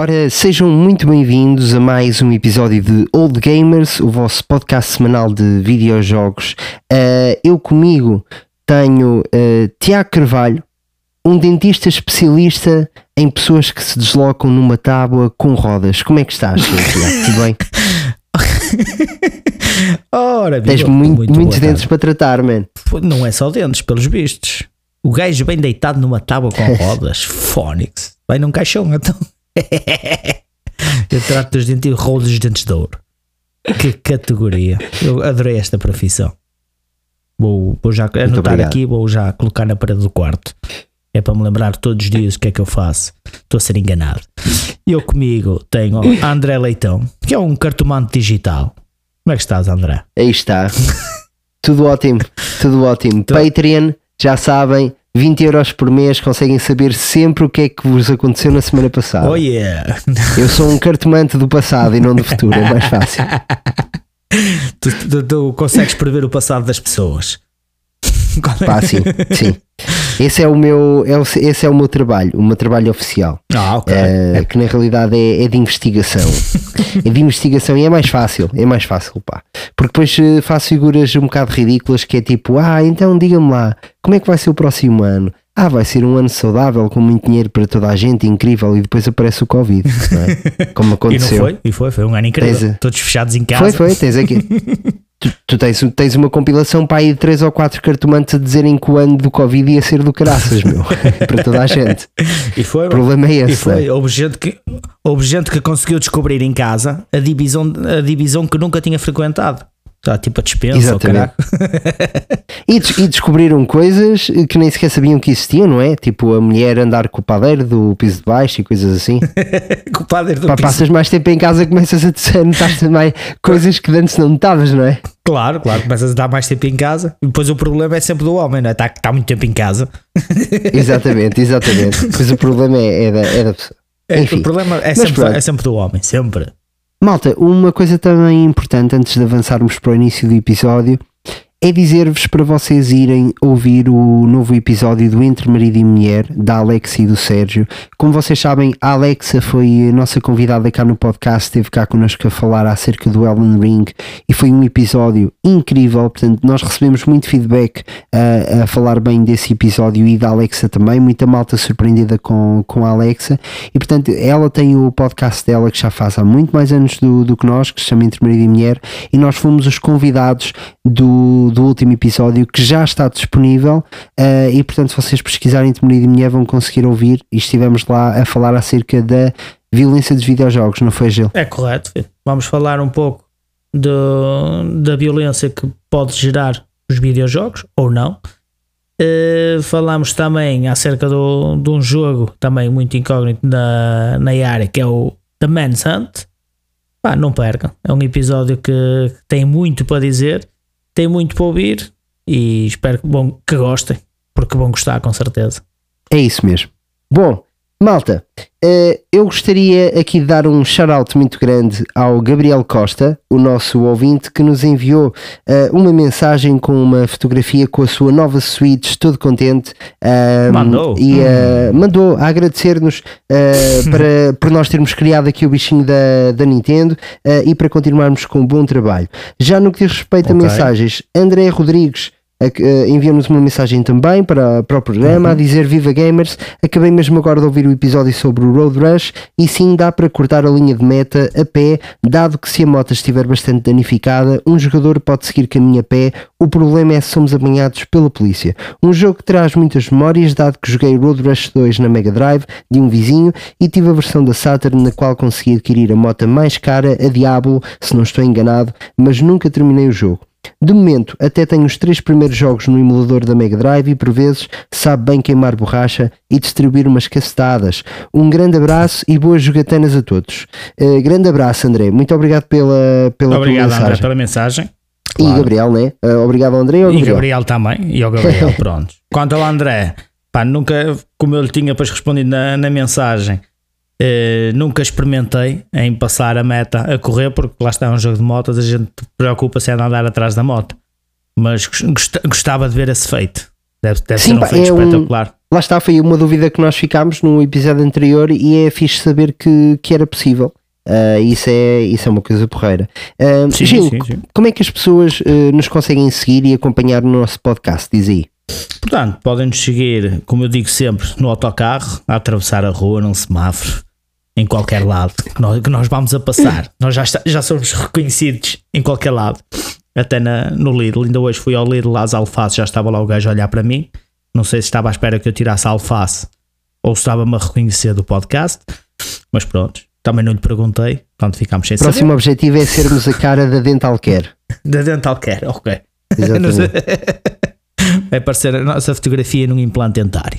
Ora, sejam muito bem-vindos a mais um episódio de Old Gamers, o vosso podcast semanal de videojogos. Uh, eu comigo tenho uh, Tiago Carvalho, um dentista especialista em pessoas que se deslocam numa tábua com rodas. Como é que estás, Tiago? Tudo bem? Ora, Tens muito, muito muitos dentes para tratar, man. Não é só dentes, pelos vistos. O gajo bem deitado numa tábua com rodas, Fónix. Vai num caixão, então. Eu trato dos dentes e rolo dos dentes de ouro. Que categoria. Eu adorei esta profissão. Vou, vou já anotar aqui, vou já colocar na parede do quarto. É para me lembrar todos os dias o que é que eu faço. Estou a ser enganado. Eu comigo tenho André Leitão, que é um cartomante digital. Como é que estás, André? Aí está. tudo ótimo, tudo ótimo. Patreon, já sabem, 20 euros por mês conseguem saber sempre o que é que vos aconteceu na semana passada. Oh yeah! Eu sou um cartomante do passado e não do futuro, é mais fácil. tu, tu, tu consegues prever o passado das pessoas. Pá, sim, sim. Esse é o meu, é esse é o meu trabalho, o meu trabalho oficial. Ah, ok. Uh, que na realidade é, é de investigação. é de investigação e é mais fácil, é mais fácil, pá. Porque depois eh, faço figuras um bocado ridículas que é tipo, ah, então diga-me lá, como é que vai ser o próximo ano? Ah, vai ser um ano saudável, com muito dinheiro para toda a gente, incrível, e depois aparece o Covid, é? Como aconteceu. E não foi? E foi, foi um ano incrível. Tens, Todos fechados em casa. Foi, foi, tens aqui. Tu, tu, tens, tens uma compilação para aí de 3 ou 4 cartomantes a dizerem que o ano do Covid ia ser do caraças, meu, para toda a gente. E foi, o problema é esse. E foi. É? Houve, gente que, houve gente que conseguiu descobrir em casa a divisão, a divisão que nunca tinha frequentado. Está tipo a dispensa, Exatamente. e, e, descobriram coisas que nem sequer sabiam que existiam, não é? Tipo a mulher andar com o padeiro do piso de baixo e coisas assim. com o padeiro do Pá, piso. Passas mais tempo em casa começas a notar coisas que antes não notavas, não é? Claro, claro, começas a dar mais tempo em casa e depois o problema é sempre do homem, não é? Está, está muito tempo em casa. exatamente, exatamente. Pois o problema é, é, da, é da pessoa. É, o problema é sempre, é sempre do homem, sempre. Malta, uma coisa também importante antes de avançarmos para o início do episódio é dizer-vos para vocês irem ouvir o novo episódio do Entre Marido e Mulher, da Alexa e do Sérgio. Como vocês sabem, a Alexa foi a nossa convidada cá no podcast, esteve cá connosco a falar acerca do Elden Ring e foi um episódio incrível. Portanto, nós recebemos muito feedback a, a falar bem desse episódio e da Alexa também, muita malta surpreendida com, com a Alexa. E portanto, ela tem o podcast dela que já faz há muito mais anos do, do que nós, que se chama Entre Marido e Mulher, e nós fomos os convidados do do, último episódio que já está disponível uh, e portanto se vocês pesquisarem de Marido e Mulher vão conseguir ouvir e estivemos lá a falar acerca da violência dos videojogos, não foi Gil? É correto, vamos falar um pouco do, da violência que pode gerar os videojogos ou não. Uh, falamos também acerca do, de um jogo também muito incógnito na, na área que é o The Man's Hunt. Pá, não percam, é um episódio que tem muito para dizer tem muito para ouvir e espero que, bom, que gostem, porque vão gostar com certeza. É isso mesmo. Bom, malta, uh, eu gostaria aqui de dar um shout-out muito grande ao Gabriel Costa, o nosso ouvinte, que nos enviou uh, uma mensagem com uma fotografia com a sua nova Switch, todo contente. Uh, mandou. E hum. mandou a agradecer-nos para, por nós termos criado aqui o bichinho da, da Nintendo e para continuarmos com um bom trabalho. Já no que diz respeito okay. a mensagens, André Rodrigues Uh, envia-nos uma mensagem também para, para o programa uhum. a dizer Viva Gamers, acabei mesmo agora de ouvir o episódio sobre o Road Rush e sim dá para cortar a linha de meta a pé, dado que se a moto estiver bastante danificada, um jogador pode seguir caminho a pé, o problema é se somos apanhados pela polícia. Um jogo que traz muitas memórias, dado que joguei Road Rush 2 na Mega Drive de um vizinho e tive a versão da Saturn na qual consegui adquirir a moto mais cara, a Diablo, se não estou enganado, mas nunca terminei o jogo. De momento, até tenho os três primeiros jogos no emulador da Mega Drive e por vezes sabe bem queimar borracha e distribuir umas cacetadas. Um grande abraço e boas jogatanas a todos. Uh, grande abraço, André. Muito obrigado pela, pela Obrigado, André, pela mensagem. Claro. E Gabriel, né? Uh, obrigado ao André e ao Gabriel. E Gabriel também. E ao Gabriel, pronto. Quanto ao André, pá, nunca, como eu lhe tinha depois respondido na, na mensagem, Uh, nunca experimentei em passar a meta a correr, porque lá está um jogo de motos, a gente preocupa-se em andar atrás da moto. Mas gostava de ver esse feito. Deve, deve Sim, ser um feito é espetacular. lá está, foi uma dúvida que nós ficámos no episódio anterior e é fixe saber que, que era possível. Uh, isso, é, isso é uma coisa porreira. Uh, sim, Gil, sim, sim. como é que as pessoas uh, nos conseguem seguir e acompanhar no nosso podcast? Diz aí. Portanto, podem nos seguir, como eu digo sempre, no autocarro, a atravessar a rua, num semáforo, em qualquer lado que nós, que nós vamos a passar. nós já, está, já somos reconhecidos em qualquer lado. Até na, no Lidl, ainda hoje fui ao Lidl lá às alfaces, já estava lá o gajo a olhar para mim. Não sei se estava à espera que eu tirasse a alface ou se estava-me a reconhecer do podcast, mas pronto, também não lhe perguntei, portanto ficámos sem O próximo saber. objetivo é sermos a cara da Dental Care. da Dental Care, ok. Exatamente. Vai aparecer a nossa fotografia num implante dentário.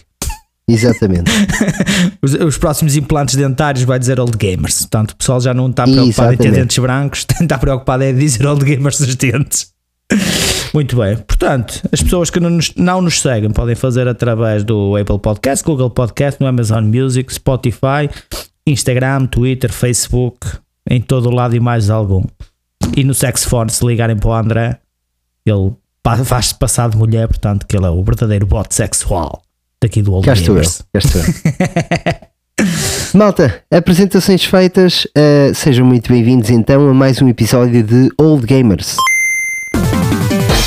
Exatamente. os, os, próximos implantes dentários vai dizer old gamers. Portanto, o pessoal já não está preocupado Exatamente. em ter dentes brancos, está preocupado em dizer old gamers dos dentes. Muito bem. Portanto, as pessoas que não nos, não nos seguem podem fazer através do Apple Podcast, Google Podcast, no Amazon Music, Spotify, Instagram, Twitter, Facebook, em todo o lado e mais algum. E no Sexphone, se ligarem para o André, ele faz-se passar de mulher, portanto, que ele é o verdadeiro bot sexual daqui do Old Cá estou eu. Cá estou eu. Malta, apresentações feitas, uh, sejam muito bem-vindos então a mais um episódio de Old Gamers.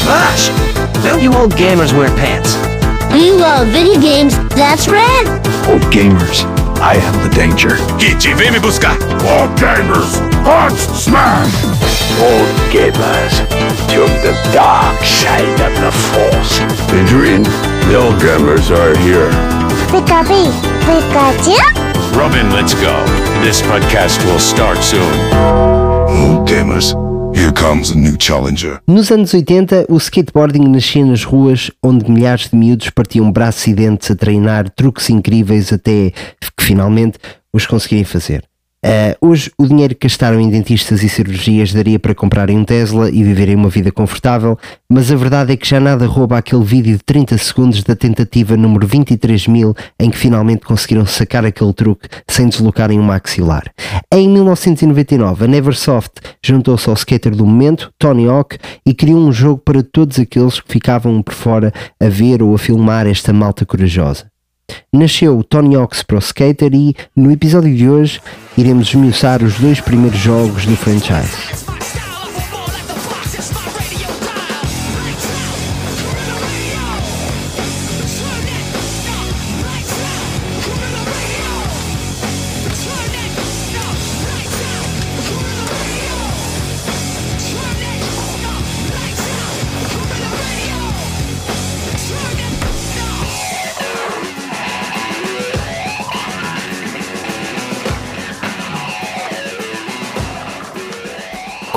Gosh, don't you old gamers wear pants? You love video games, that's right. Old gamers, I am the danger. Kitty, vem me buscar. Old gamers, punch, smash. Old gamers, to the dark side of the force. Adrian, gamers are here. Pikachu, Pikachu? Robin, let's go. This podcast will start soon. Old gamers. Here comes a new challenger. Nos anos 80, o skateboarding nascia nas ruas onde milhares de miúdos partiam braços e dentes a treinar truques incríveis até que finalmente os conseguirem fazer. Uh, hoje, o dinheiro que gastaram em dentistas e cirurgias daria para comprarem um Tesla e viverem uma vida confortável, mas a verdade é que já nada rouba aquele vídeo de 30 segundos da tentativa número 23 mil em que finalmente conseguiram sacar aquele truque sem deslocarem um maxilar. Em 1999, a Neversoft juntou-se ao skater do momento, Tony Hawk, e criou um jogo para todos aqueles que ficavam por fora a ver ou a filmar esta malta corajosa. Nasceu o Tony Hawk's Pro Skater e, no episódio de hoje, iremos esmiuçar os dois primeiros jogos do franchise.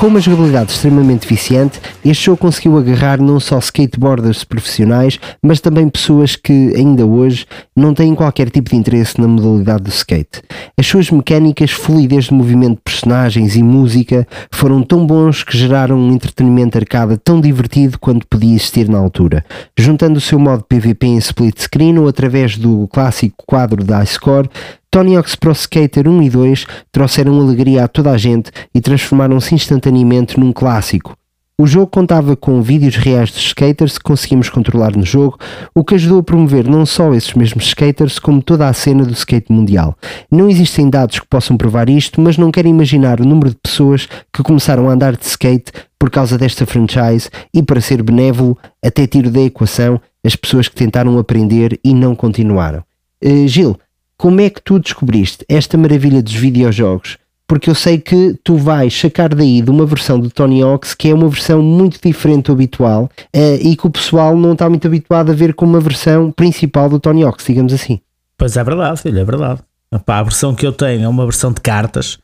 Com uma jogabilidade extremamente viciante, este jogo conseguiu agarrar não só skateboarders profissionais, mas também pessoas que ainda hoje não têm qualquer tipo de interesse na modalidade do skate. As suas mecânicas, fluidez de movimento de personagens e música foram tão bons que geraram um entretenimento arcada tão divertido quanto podia existir na altura. Juntando o seu modo PVP em split screen ou através do clássico quadro da iScore, Tony Hawk's Pro Skater 1 e 2 trouxeram alegria a toda a gente e transformaram-se instantaneamente num clássico. O jogo contava com vídeos reais dos skaters que conseguimos controlar no jogo, o que ajudou a promover não só esses mesmos skaters, como toda a cena do skate mundial. Não existem dados que possam provar isto, mas não quero imaginar o número de pessoas que começaram a andar de skate por causa desta franchise e, para ser benévolo, até tiro da equação as pessoas que tentaram aprender e não continuaram. Uh, Gil, como é que tu descobriste esta maravilha dos videojogos? Porque eu sei que tu vais sacar daí de uma versão do Tony Hawk's que é uma versão muito diferente do habitual uh, e que o pessoal não está muito habituado a ver como uma versão principal do Tony Hawk's, digamos assim. Pois é verdade, filho, é verdade. Epá, a versão que eu tenho é uma versão de cartas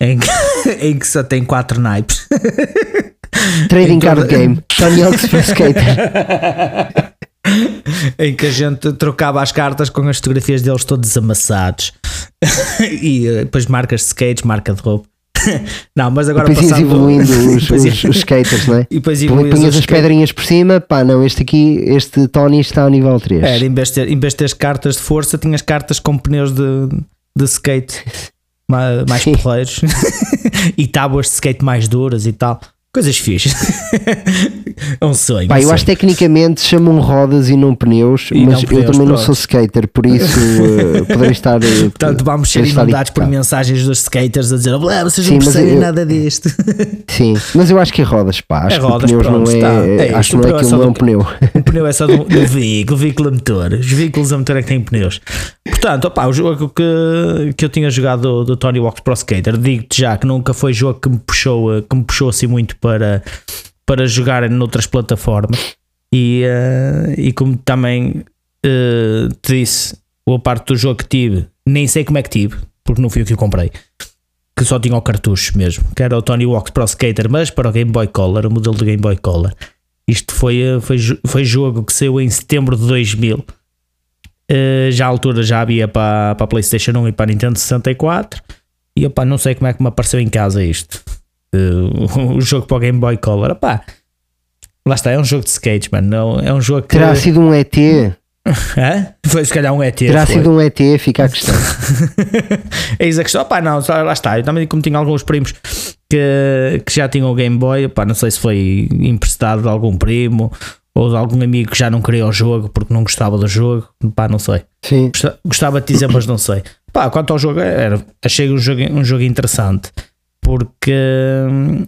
em que, em que só tem quatro naipes. Trading card game, Tony Hawk's Pro Skater. em que a gente trocava as cartas com as fotografias deles todos amassados e eh, depois marcas de skates, marca de roupa. não, mas agora depois passando... evoluindo os, os, os, skaters, não é? E depois Punhas as pedrinhas por cima, pá, não, este aqui, este Tony está ao nível 3. Era, em vez de ter, em vez de ter cartas de força, tinhas cartas com pneus de, de skate mais, mais porreiros e tábuas de skate mais duras e tal. Coisas fixas. é um sonho. Pá, um eu sonho. acho que tecnicamente chamam rodas e não pneus, E mas não eu pneus, também não pronto. sou skater, por isso uh, poderei estar. uh, Portanto, vamos ser inundados por mensagens dos skaters a dizer: "Blá, vocês Sim, não percebem eu- nada disto. Sim, mas eu acho que é rodas, pá. Acho É que rodas, pneus pronto, não é. está. É acho que não é pneu é não é um pneu. O pneu é só do, do veículo, veículo a motor. Os veículos a motor é que têm pneus. Portanto, opá, o jogo que, que eu tinha jogado do, do Tony Hawk's Pro Skater, digo-te já que nunca foi jogo que me puxou, eh, que me puxou assim muito para, para jogar noutras plataformas. E, eh, e como também eh, te disse, boa parte do jogo que tive, nem sei como é que tive, porque não fui o que eu comprei. Que só tinha o cartucho mesmo, que era o Tony Hawk's Pro Skater, mas para o Game Boy Color, o modelo do Game Boy Color. Isto foi, eh, foi, foi jogo que saiu em setembro de 2000. Eh, já à altura já havia para, para a PlayStation 1 e para a Nintendo 64. E opá, não sei como é que me apareceu em casa isto. Eh, o jogo para o Game Boy Color. Opá, lá está, é um jogo de skates, mano. Não, é um jogo que. Terá sido um ET, Hã? Foi se calhar um ET. terá foi. sido um ET, fica a questão. Eis a questão, opá, não, lá está. Eu também, como tinha alguns primos que, que já tinham o Game Boy, opá, não sei se foi emprestado de algum primo ou de algum amigo que já não queria o jogo porque não gostava do jogo, pá, não sei. Sim. Gosta- Gostava de dizer, mas não sei. Pá, quanto ao jogo, era, achei um jogo, um jogo interessante porque hum,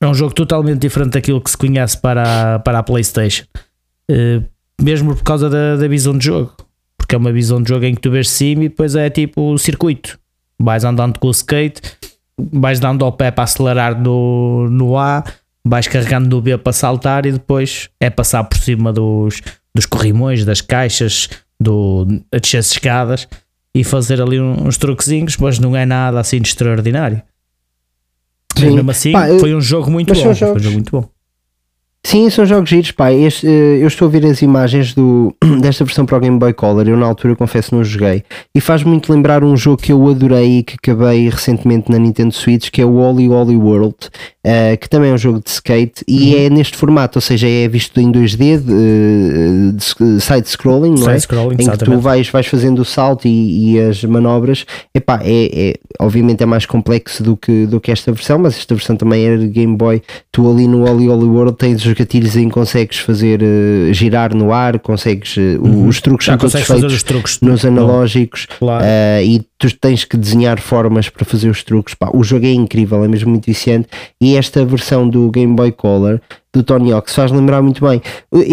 é um jogo totalmente diferente daquilo que se conhece para a, para a PlayStation, Eh, mesmo por causa da, da visão de jogo, porque é uma visão de jogo em que tu vês cima e depois é tipo o circuito. Vais andando com o skate, vais dando ao pé para acelerar no, no A, vais carregando no B para saltar e depois é passar por cima dos, dos corrimões, das caixas, do, a descer as escadas e fazer ali uns truquezinhos, mas não é nada assim de extraordinário. Mas Sim. mesmo assim, Pá, foi um jogo muito mas bom. são Foi um jogos- jogo muito bom. Sim, são jogos giros, pá. Este, eh, eu estou a ver as imagens do, desta versão para o Game Boy Color. Eu, na altura, confesso, não joguei. E faz muito lembrar um jogo que eu adorei e que acabei recentemente na Nintendo Switch, que é o Oli Oli World, eh, que também é um jogo de skate e Uhum. é neste formato, ou seja, é visto em 2D, de, eh, de side-scrolling, não é? Side-scrolling, em que tu vais, vais fazendo o salto e, e as manobras, epá, é, é, obviamente é mais complexo do que, do que esta versão, mas esta versão também era de Game Boy. Tu ali no Oli Oli World tens os gatilhos em que consegues fazer eh, girar no ar, consegues eh, o- os truques Uhum. Já consegues fazer os truques nos analógicos Claro. e tu tens que desenhar formas para fazer os truques. Pá, o jogo é incrível, é mesmo muito viciante. E esta versão do Game Boy Color do Tony Hawk's faz lembrar muito bem.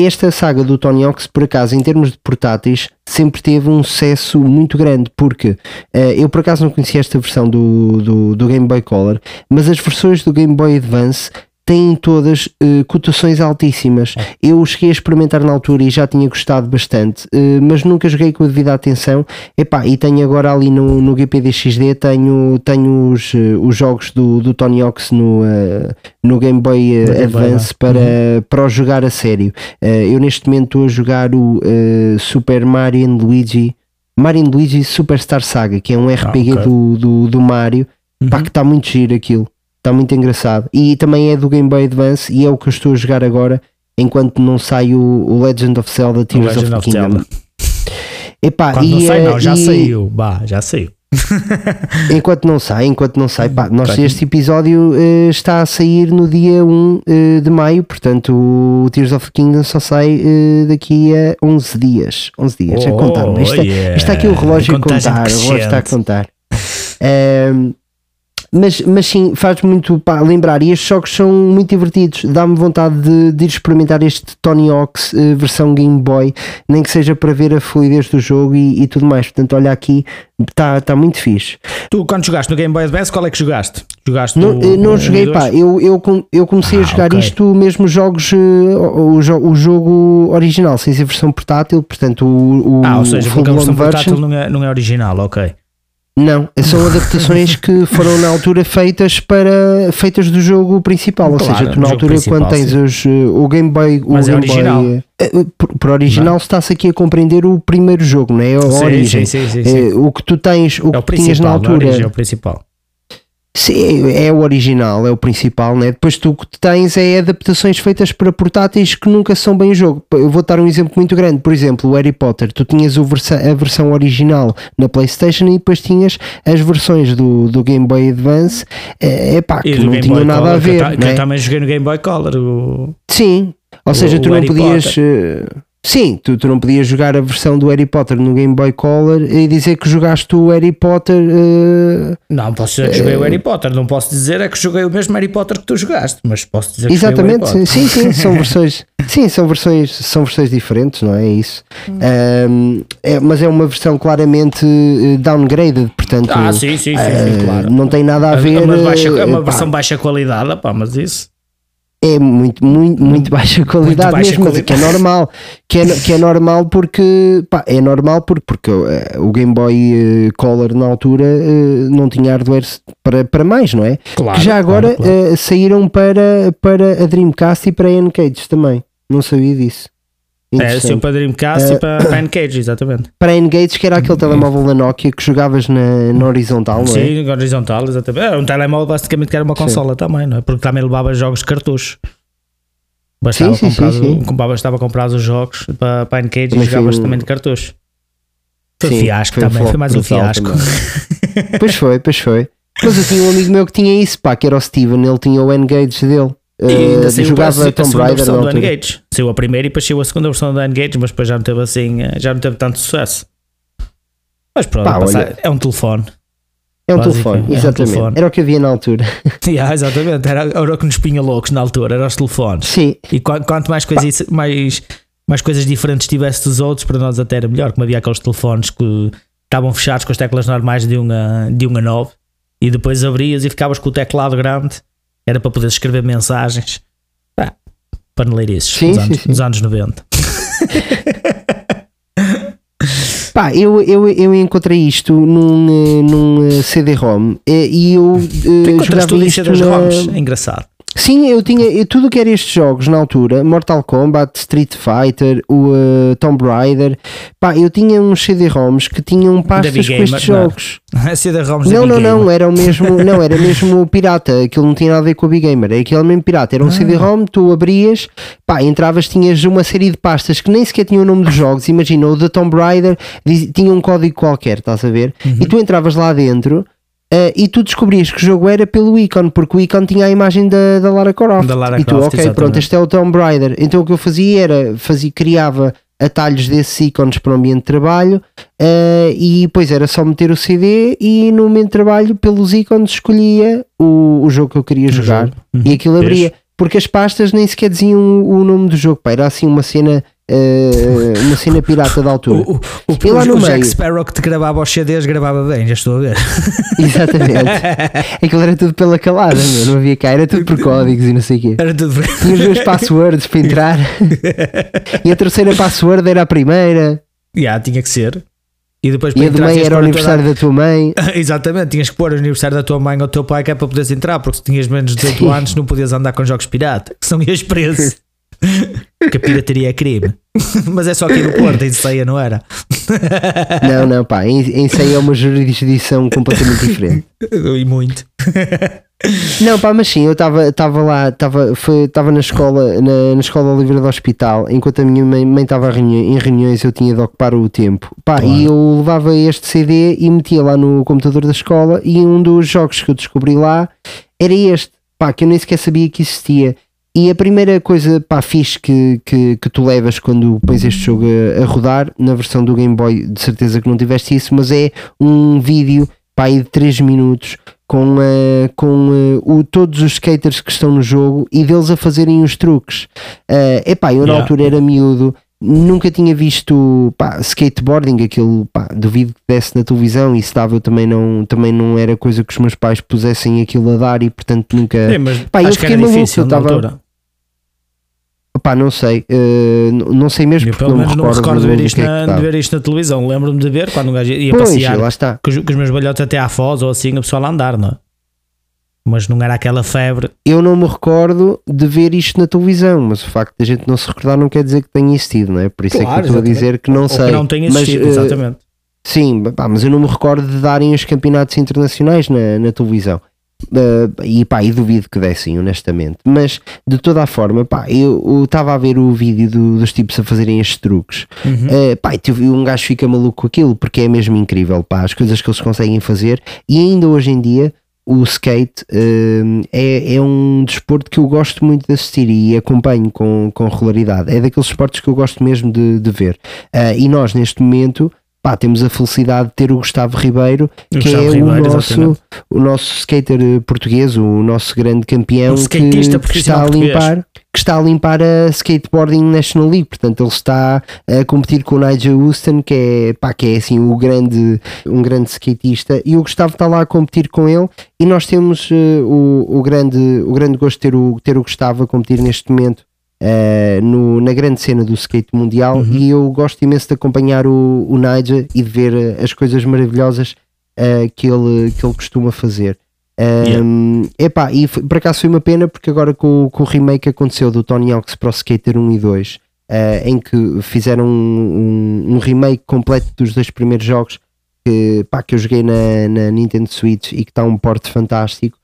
Esta saga do Tony Hawk's, por acaso, em termos de portáteis, sempre teve um sucesso muito grande, porque eh, eu por acaso não conhecia esta versão do, do, do Game Boy Color, mas as versões do Game Boy Advance têm todas eh, cotações altíssimas. Eu cheguei a experimentar na altura e já tinha gostado bastante, eh, mas nunca joguei com a devida atenção. Epá, e tenho agora ali no, no GPD-XD tenho, tenho os, eh, os jogos do, do Tony Hawk's no, eh, no Game Boy Advance para, para o jogar a sério. Eu neste momento estou a jogar o Super Mario and Luigi Mario and Luigi Superstar Saga, que é um RPG ok. do, do, do Mario, pá, Uhum. que está muito giro aquilo. Está muito engraçado. E também é do Game Boy Advance e é o que eu estou a jogar agora, enquanto não sai o, o Legend of Zelda Tears of the of Kingdom. Zelda. Epá, Quando e, não sai, eh, não, já e- saiu. Bah, já saiu. Enquanto não sai, enquanto não sai, pá, nós, este episódio eh, está a sair no dia 1 eh, de maio, portanto o Tears of the Kingdom só sai eh, daqui a 11 dias. 11 dias, a Oh, contar. não é? Isto, é- yeah. isto está aqui o relógio a contar, o relógio está a contar. Ahm, mas, mas sim, faz muito pá, lembrar, e estes jogos são muito divertidos. Dá-me vontade de, de ir experimentar este Tony Hawk's eh, versão Game Boy, nem que seja para ver a fluidez do jogo e, e tudo mais. Portanto, olha aqui, está tá muito fixe. Tu, quando jogaste no Game Boy Advance, qual é que jogaste? Jogaste Não, o- eu não o joguei, 1 pá, 2? eu, eu, eu comecei a Ah, jogar ok. isto mesmo jogos, eh, o, o, jo- o jogo original, sem ser versão portátil, portanto o, o Ah, ou seja, porque a versão blown portátil não é, não é original, ok. Não, são adaptações que foram na altura feitas para feitas do jogo principal, ou Claro, seja, tu na altura quando tens os, eh, o Game Boy, o Mas é Game original. Boy, eh, eh, por, original está-se aqui a compreender o primeiro jogo, não é? A Sim, origem. sim, sim, sim, sim. O que tu tens, o É o que tinhas na altura, origem é o principal. Sim, é o original, é o principal, né? Depois tu que tens é adaptações feitas para portáteis que nunca são bem jogo. Eu vou dar um exemplo muito grande, por exemplo, o Harry Potter. Tu tinhas a versão original na PlayStation e depois tinhas as versões do, do Game Boy Advance, é pá, que não tinham nada Color, a ver. Que eu, né? eu também joguei no Game Boy Color. O... Sim, ou seja, tu não podias. Potter. Eh, Sim, tu, tu não podias jogar a versão do Harry Potter no Game Boy Color e dizer que jogaste o Harry Potter. Uh, não, posso dizer que joguei uh, o Harry Potter, não posso dizer é que joguei o mesmo Harry Potter que tu jogaste, mas posso dizer que Exatamente, sim, sim, são versões, sim, são versões, são versões diferentes, não é isso? Hum. é, mas é uma versão claramente eh, downgraded, portanto. Ah, sim, sim, sim, sim claro. Não tem nada a ver. É uma, baixa, é uma versão baixa qualidade, pá, mas isso é muito, muito, muito baixa qualidade muito baixa mesmo, qualidade. que é normal, que é, que é normal porque, pá, é normal porque, porque uh, o Game Boy uh, Color na altura uh, não tinha hardware para, para mais, não é? Claro, que já agora claro, claro. saíram para, para a Dreamcast e para a N-Cage também, não sabia disso. É, sim, para Dreamcast uh, e para, para N-Gage, exatamente. Para N-Gage, que era aquele telemóvel da Nokia que jogavas na, na horizontal, não é? Sim, na horizontal, exatamente. Era um telemóvel basicamente que era uma consola sim. também, não é? Porque também levava jogos de cartucho. Bastava sim, comprar, sim, sim. bastava comprar os jogos para, para N-Cage e jogavas também de cartucho. Foi sim, fiasco foi também, foi mais um fiasco. pois foi, pois foi. Mas eu tinha um amigo meu que tinha isso, pá, que era o Steven, ele tinha o N-Gage dele. E ainda uh, jogava a, Tomb Raider versão do N-Gage. Saiu a primeira e depois saiu a segunda versão do N-Gage, mas depois já não teve assim, eh, já não teve tanto sucesso. Mas pronto, Pá, passar, é um telefone. É um telefone, é exatamente. Um telefone. Era o que havia na altura. yeah, exatamente, era, era o que nos punha loucos na altura, eram os telefones. Sim. E quanto mais coisas, mais, mais coisas diferentes tivesse dos outros, para nós até era melhor, como havia aqueles telefones que estavam fechados com as teclas normais de uma, de uma 9 e depois abrias e ficavas com o teclado grande era para poder escrever mensagens. Pá, paneleirices sim, nos, anos, sim, nos anos 90. Pá, eu, eu, eu encontrei isto num, num eh, CD-ROM eh, e eu uh, jogava isto CD-ROMs, na... é engraçado. Sim, eu tinha eu, tudo que era estes jogos na altura, Mortal Kombat, Street Fighter, o uh, Tomb Raider, pá, eu tinha uns CD-ROMs que tinham pastas com estes jogos. CD-ROMs Não, não, não, era o mesmo, não, era mesmo pirata, aquilo não tinha nada a ver com a Big Gamer, é aquele mesmo pirata, era um ah. CD-ROM, tu abrias, pá, entravas, tinhas uma série de pastas que nem sequer tinham o nome dos jogos, imagina, o da Tomb Raider tinha um código qualquer, estás a ver? Uhum. E tu entravas lá dentro Uh, e tu descobrias que o jogo era pelo ícone, porque o ícone tinha a imagem da, da Lara Croft. Da Lara e tu, Croft, ok, exatamente. pronto, este é o Tomb Raider. Então o que eu fazia era, fazia, criava atalhos desses ícones para o ambiente de trabalho uh, e depois era só meter o CD e no ambiente de trabalho, pelos ícones, escolhia o, o jogo que eu queria o jogar uhum. e aquilo abria. Porque as pastas nem sequer diziam o, o nome do jogo, pá, era assim uma cena Uh, uma cena pirata da altura. O, o, e lá no o meio, Jack Sparrow que te gravava os CDs gravava bem, já estou a ver. Exatamente. Aquilo era tudo pela calada, meu, não havia cá, era tudo por códigos e não sei o quê. Era tudo Tinha os dois passwords para entrar. e a terceira password era a primeira. Já, yeah, tinha que ser. E depois para e meio era o aniversário da tua mãe. Exatamente, tinhas que pôr o aniversário da tua mãe ou do teu pai que é para poderes entrar, porque se tinhas menos de 18 anos não podias andar com jogos pirata, que são ias preso. Que a pirataria é crime. Mas é só aqui no Porto, em Ceia, não era? Não, não, pá, em, em Ceia é uma jurisdição completamente diferente. E muito. Não, pá, mas sim, eu estava lá, estava na escola, na, na escola livre do hospital, enquanto a minha mãe estava em reuniões, eu tinha de ocupar o tempo. Pá, claro. e eu levava este CD e metia lá no computador da escola e um dos jogos que eu descobri lá era este, pá, que eu nem sequer sabia que existia e a primeira coisa pá, fixe que, que, que tu levas quando pões este jogo a, a, rodar, na versão do Game Boy, de certeza que não tiveste isso, mas é um vídeo pá, de 3 minutos com, uh, com uh, o, todos os skaters que estão no jogo e deles a fazerem os truques. Uh, epá, eu yeah. na altura era miúdo, nunca tinha visto pá, skateboarding, aquilo pá, duvido que desse na televisão e se dava eu também não, também não era coisa que os meus pais pusessem aquilo a dar e portanto nunca. É, mas pá, eu fiquei maluco, eu estava. Pá, não sei, uh, não sei mesmo eu, porque não me recordo, não recordo de, ver isto, é na, de ver isto na televisão. Lembro-me de ver quando um gajo ia pois, passear lá está. Com, os, com os meus balhotes até à Foz ou assim, a pessoa a andar, não é? Mas não era aquela febre. Eu não me recordo de ver isto na televisão, mas o facto de a gente não se recordar não quer dizer que tenha existido, não é? Por isso claro, é que eu estou a dizer que não ou sei. Que não tenha existido, mas, uh, exatamente. Sim, pá, mas eu não me recordo de darem os campeonatos internacionais na, na televisão. Uh, e pá, e duvido que dessem, honestamente. Mas de toda a forma, pá, eu estava a ver o vídeo do, dos tipos a fazerem estes truques. Uhum. Uh, pá, um gajo fica maluco com aquilo porque é mesmo incrível, pá, as coisas que eles conseguem fazer. E ainda hoje em dia, o skate uh, é, é um desporto que eu gosto muito de assistir e acompanho com, com regularidade. É daqueles esportes que eu gosto mesmo de, de ver. Uh, e nós, neste momento, pá, temos a felicidade de ter o Gustavo Ribeiro, o que Gustavo é Ribeiro, o, nosso, o nosso skater português, o nosso grande campeão que, que, está a limpar. Que está a limpar a Skateboarding National League, portanto ele está a competir com o Nigel Houston, que é, pá, que é assim o grande, um grande skatista, e o Gustavo está lá a competir com ele, e nós temos uh, o, o, grande, o grande gosto de ter o, ter o Gustavo a competir neste momento Uh, no, na grande cena do skate mundial uhum. e eu gosto imenso de acompanhar o, o Nigel e de ver eh, as coisas maravilhosas uh, que, ele, que ele costuma fazer. Um, yeah. epá, e por acaso foi uma pena porque agora com, com o remake que aconteceu do Tony Hawk's Pro Skater 1 e 2 uh, em que fizeram um, um, um, remake completo dos dois primeiros jogos que, pá, que eu joguei na, na Nintendo Switch e que está um porte fantástico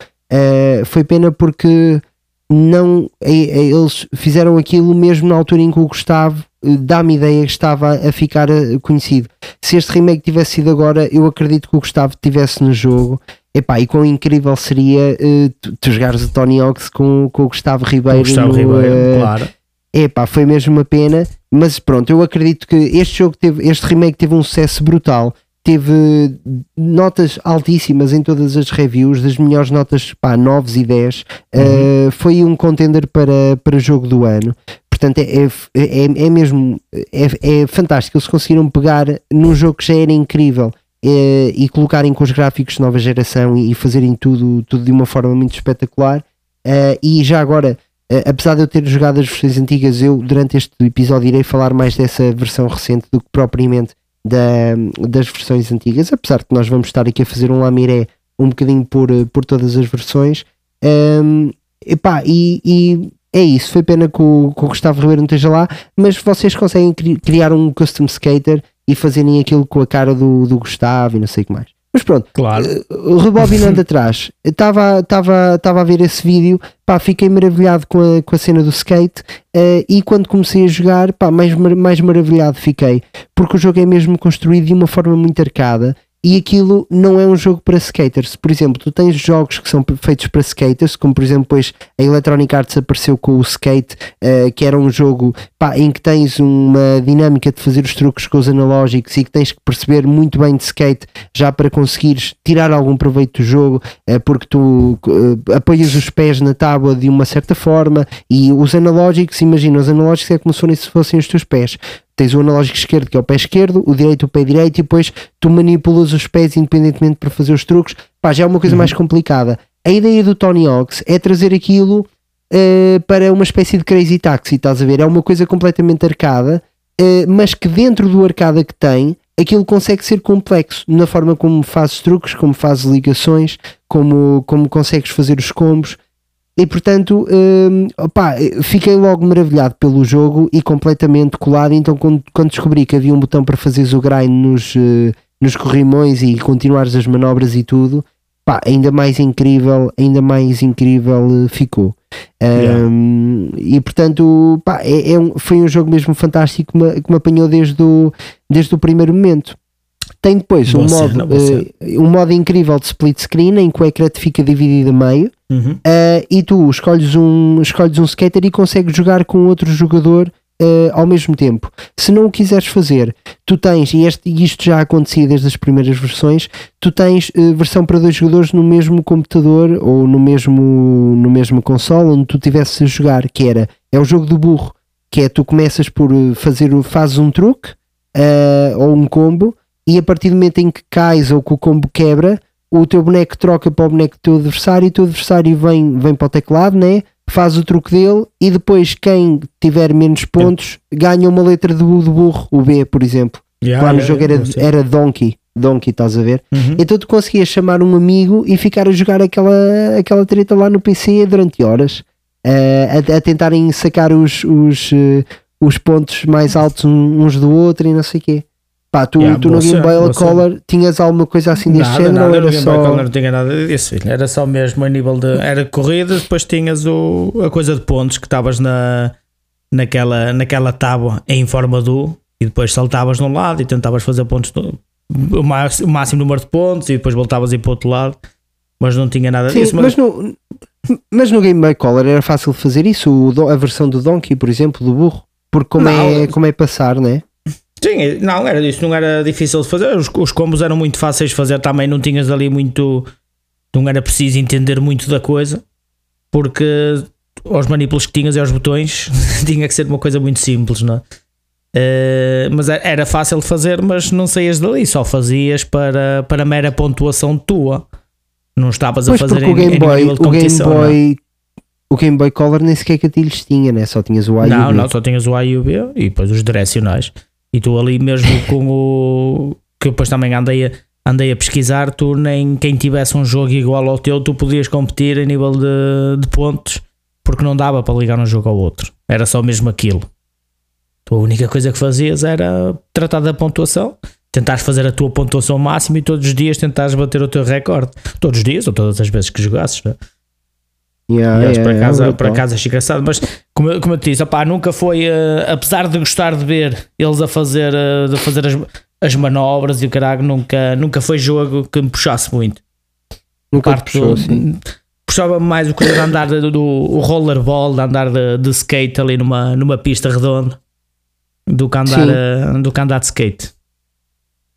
foi pena porque não eles fizeram aquilo mesmo na altura em que o Gustavo eh, dá-me ideia que estava a ficar eh, conhecido. Se este remake tivesse sido agora, eu acredito que o Gustavo estivesse no jogo. Epá, e quão incrível seria uh, tu, tu jogares o Tony Hawks com, com o Gustavo Ribeiro. O Gustavo no, Ribeiro, uh, claro. Epá, foi mesmo uma pena, mas pronto, eu acredito que este jogo teve, este remake teve um sucesso brutal teve notas altíssimas em todas as reviews, das melhores notas, pá, 9 e 10. Uhum. Uh, foi um contender para, para jogo do ano. Portanto, é, é, é, é mesmo é, é fantástico. Eles conseguiram pegar num jogo que já era incrível uh, e colocarem com os gráficos de nova geração e, e fazerem tudo, tudo de uma forma muito espetacular. Uh, e já agora, apesar de eu ter jogado as versões antigas, eu durante este episódio irei falar mais dessa versão recente do que propriamente da, das versões antigas, apesar de nós vamos estar aqui a fazer um lamiré um bocadinho por, por todas as versões. Um, epá, e, e é isso, foi pena que o, que o, Gustavo Ribeiro não esteja lá, mas vocês conseguem criar um custom skater e fazerem aquilo com a cara do, do Gustavo e não sei o que mais. Mas pronto, claro. Uh, rebobinando atrás, estava a ver esse vídeo, pá, fiquei maravilhado com a, com a cena do skate uh, e quando comecei a jogar, pá, mais, mais maravilhado fiquei, porque o jogo é mesmo construído de uma forma muito arcada e aquilo não é um jogo para skaters. Por exemplo, tu tens jogos que são feitos para skaters, como por exemplo, depois a Electronic Arts apareceu com o Skate, uh, que era um jogo pá, em que tens uma dinâmica de fazer os truques com os analógicos e que tens que perceber muito bem de skate já para conseguires tirar algum proveito do jogo, uh, porque tu uh, apoias os pés na tábua de uma certa forma e os analógicos, imagina, os analógicos é como se fossem os teus pés tens o analógico esquerdo que é o pé esquerdo, o direito o pé direito e depois tu manipulas os pés independentemente para fazer os truques, pá, já é uma coisa uhum. mais complicada. A ideia do Tony Hawks é trazer aquilo uh, para uma espécie de crazy taxi, estás a ver? É uma coisa completamente arcada, uh, mas que dentro do arcada que tem, aquilo consegue ser complexo na forma como fazes truques, como fazes ligações, como, como consegues fazer os combos. E portanto, hum, opa, fiquei logo maravilhado pelo jogo e completamente colado. Então, quando, quando descobri que havia um botão para fazeres o grind nos, uh, nos corrimões e continuares as manobras e tudo, pá, ainda mais incrível, ainda mais incrível uh, ficou. Um, E portanto, pá, é, é um, foi um jogo mesmo fantástico que me, que me apanhou desde o, desde o primeiro momento. Tem depois um modo, uh, um modo incrível de split screen em que o ecrã fica dividido a meio uhum. uh, e tu escolhes um, escolhes um skater e consegues jogar com outro jogador uh, ao mesmo tempo. Se não o quiseres fazer, tu tens, e este, isto já acontecia desde as primeiras versões, tu tens versão para dois jogadores no mesmo computador ou no mesmo, no mesmo console onde tu estivesse a jogar, que era é o jogo do burro, que é tu começas por fazer, fazes um truque ou um combo e a partir do momento em que cais ou que o combo quebra, o teu boneco troca para o boneco do teu adversário e o teu adversário vem, vem para o teclado, né? faz o truque dele e depois quem tiver menos pontos ganha uma letra do, do burro, o B, por exemplo. Yeah, Lá no yeah, jogo era, era Donkey. Donkey, estás a ver? Uhum. Então tu conseguias chamar um amigo e ficar a jogar aquela, aquela treta lá no PC durante horas uh, a, a, tentarem sacar os, os, uh, os pontos mais altos uns do outro e não sei o quê. Pá, tu, Yeah, tu no Game Boy Color tinhas alguma coisa assim deste Nada, género nada, ou no era Game Boy só. Color não tinha nada disso, filho. Era só mesmo a nível de. Era corrida, depois tinhas o, a coisa de pontos que estavas na, naquela, naquela tábua em forma do e depois saltavas de um lado e tentavas fazer pontos o, máximo, o máximo número de pontos e depois voltavas a ir para o outro lado, mas não tinha nada Sim, disso. mas, no, mas no Game Boy Color era fácil fazer isso, o a versão do Donkey, por exemplo, do burro. Porque como, Não. é, como é passar, né? Sim, não, era disso, não era difícil de fazer. Os, os combos eram muito fáceis de fazer também, não tinhas ali muito. Não era preciso entender muito da coisa, porque aos manipulos que tinhas e aos botões tinha que ser uma coisa muito simples, não é? Eh, mas era- era fácil de fazer, mas não saías dali, só fazias para, para mera pontuação tua. Não estavas a Pois fazer porque em, Game em Boy, nível de o Game competição. não é? Boy, o Game Boy Color nem sequer gatilhos tinha, né? Só tinhas o A e o Não, B. não, só tinhas o A e o B e depois os direcionais. E tu ali mesmo com o. que eu depois também andei a, andei a pesquisar, tu nem quem tivesse um jogo igual ao teu, tu podias competir em nível de, de pontos, porque não dava para ligar um jogo ao outro. Era só mesmo aquilo. Tu a única coisa que fazias era tratar da pontuação, tentares fazer a tua pontuação máxima e todos os dias tentares bater o teu recorde. Todos os dias ou todas as vezes que jogasses, não é? Yeah, Aliás, yeah, casa, brutal. para casa achei engraçado, mas como, eu- como eu te disse, opá, nunca foi, eh, apesar de gostar de ver eles a fazer, eh, de fazer as, as manobras e o caralho, nunca, nunca foi jogo que me puxasse muito. Nunca te Parte puxou, do- sim. Puxava mais o coisa de andar do, do o rollerball, de andar de, de skate ali numa, numa pista redonda do que andar, eh, do que andar de skate.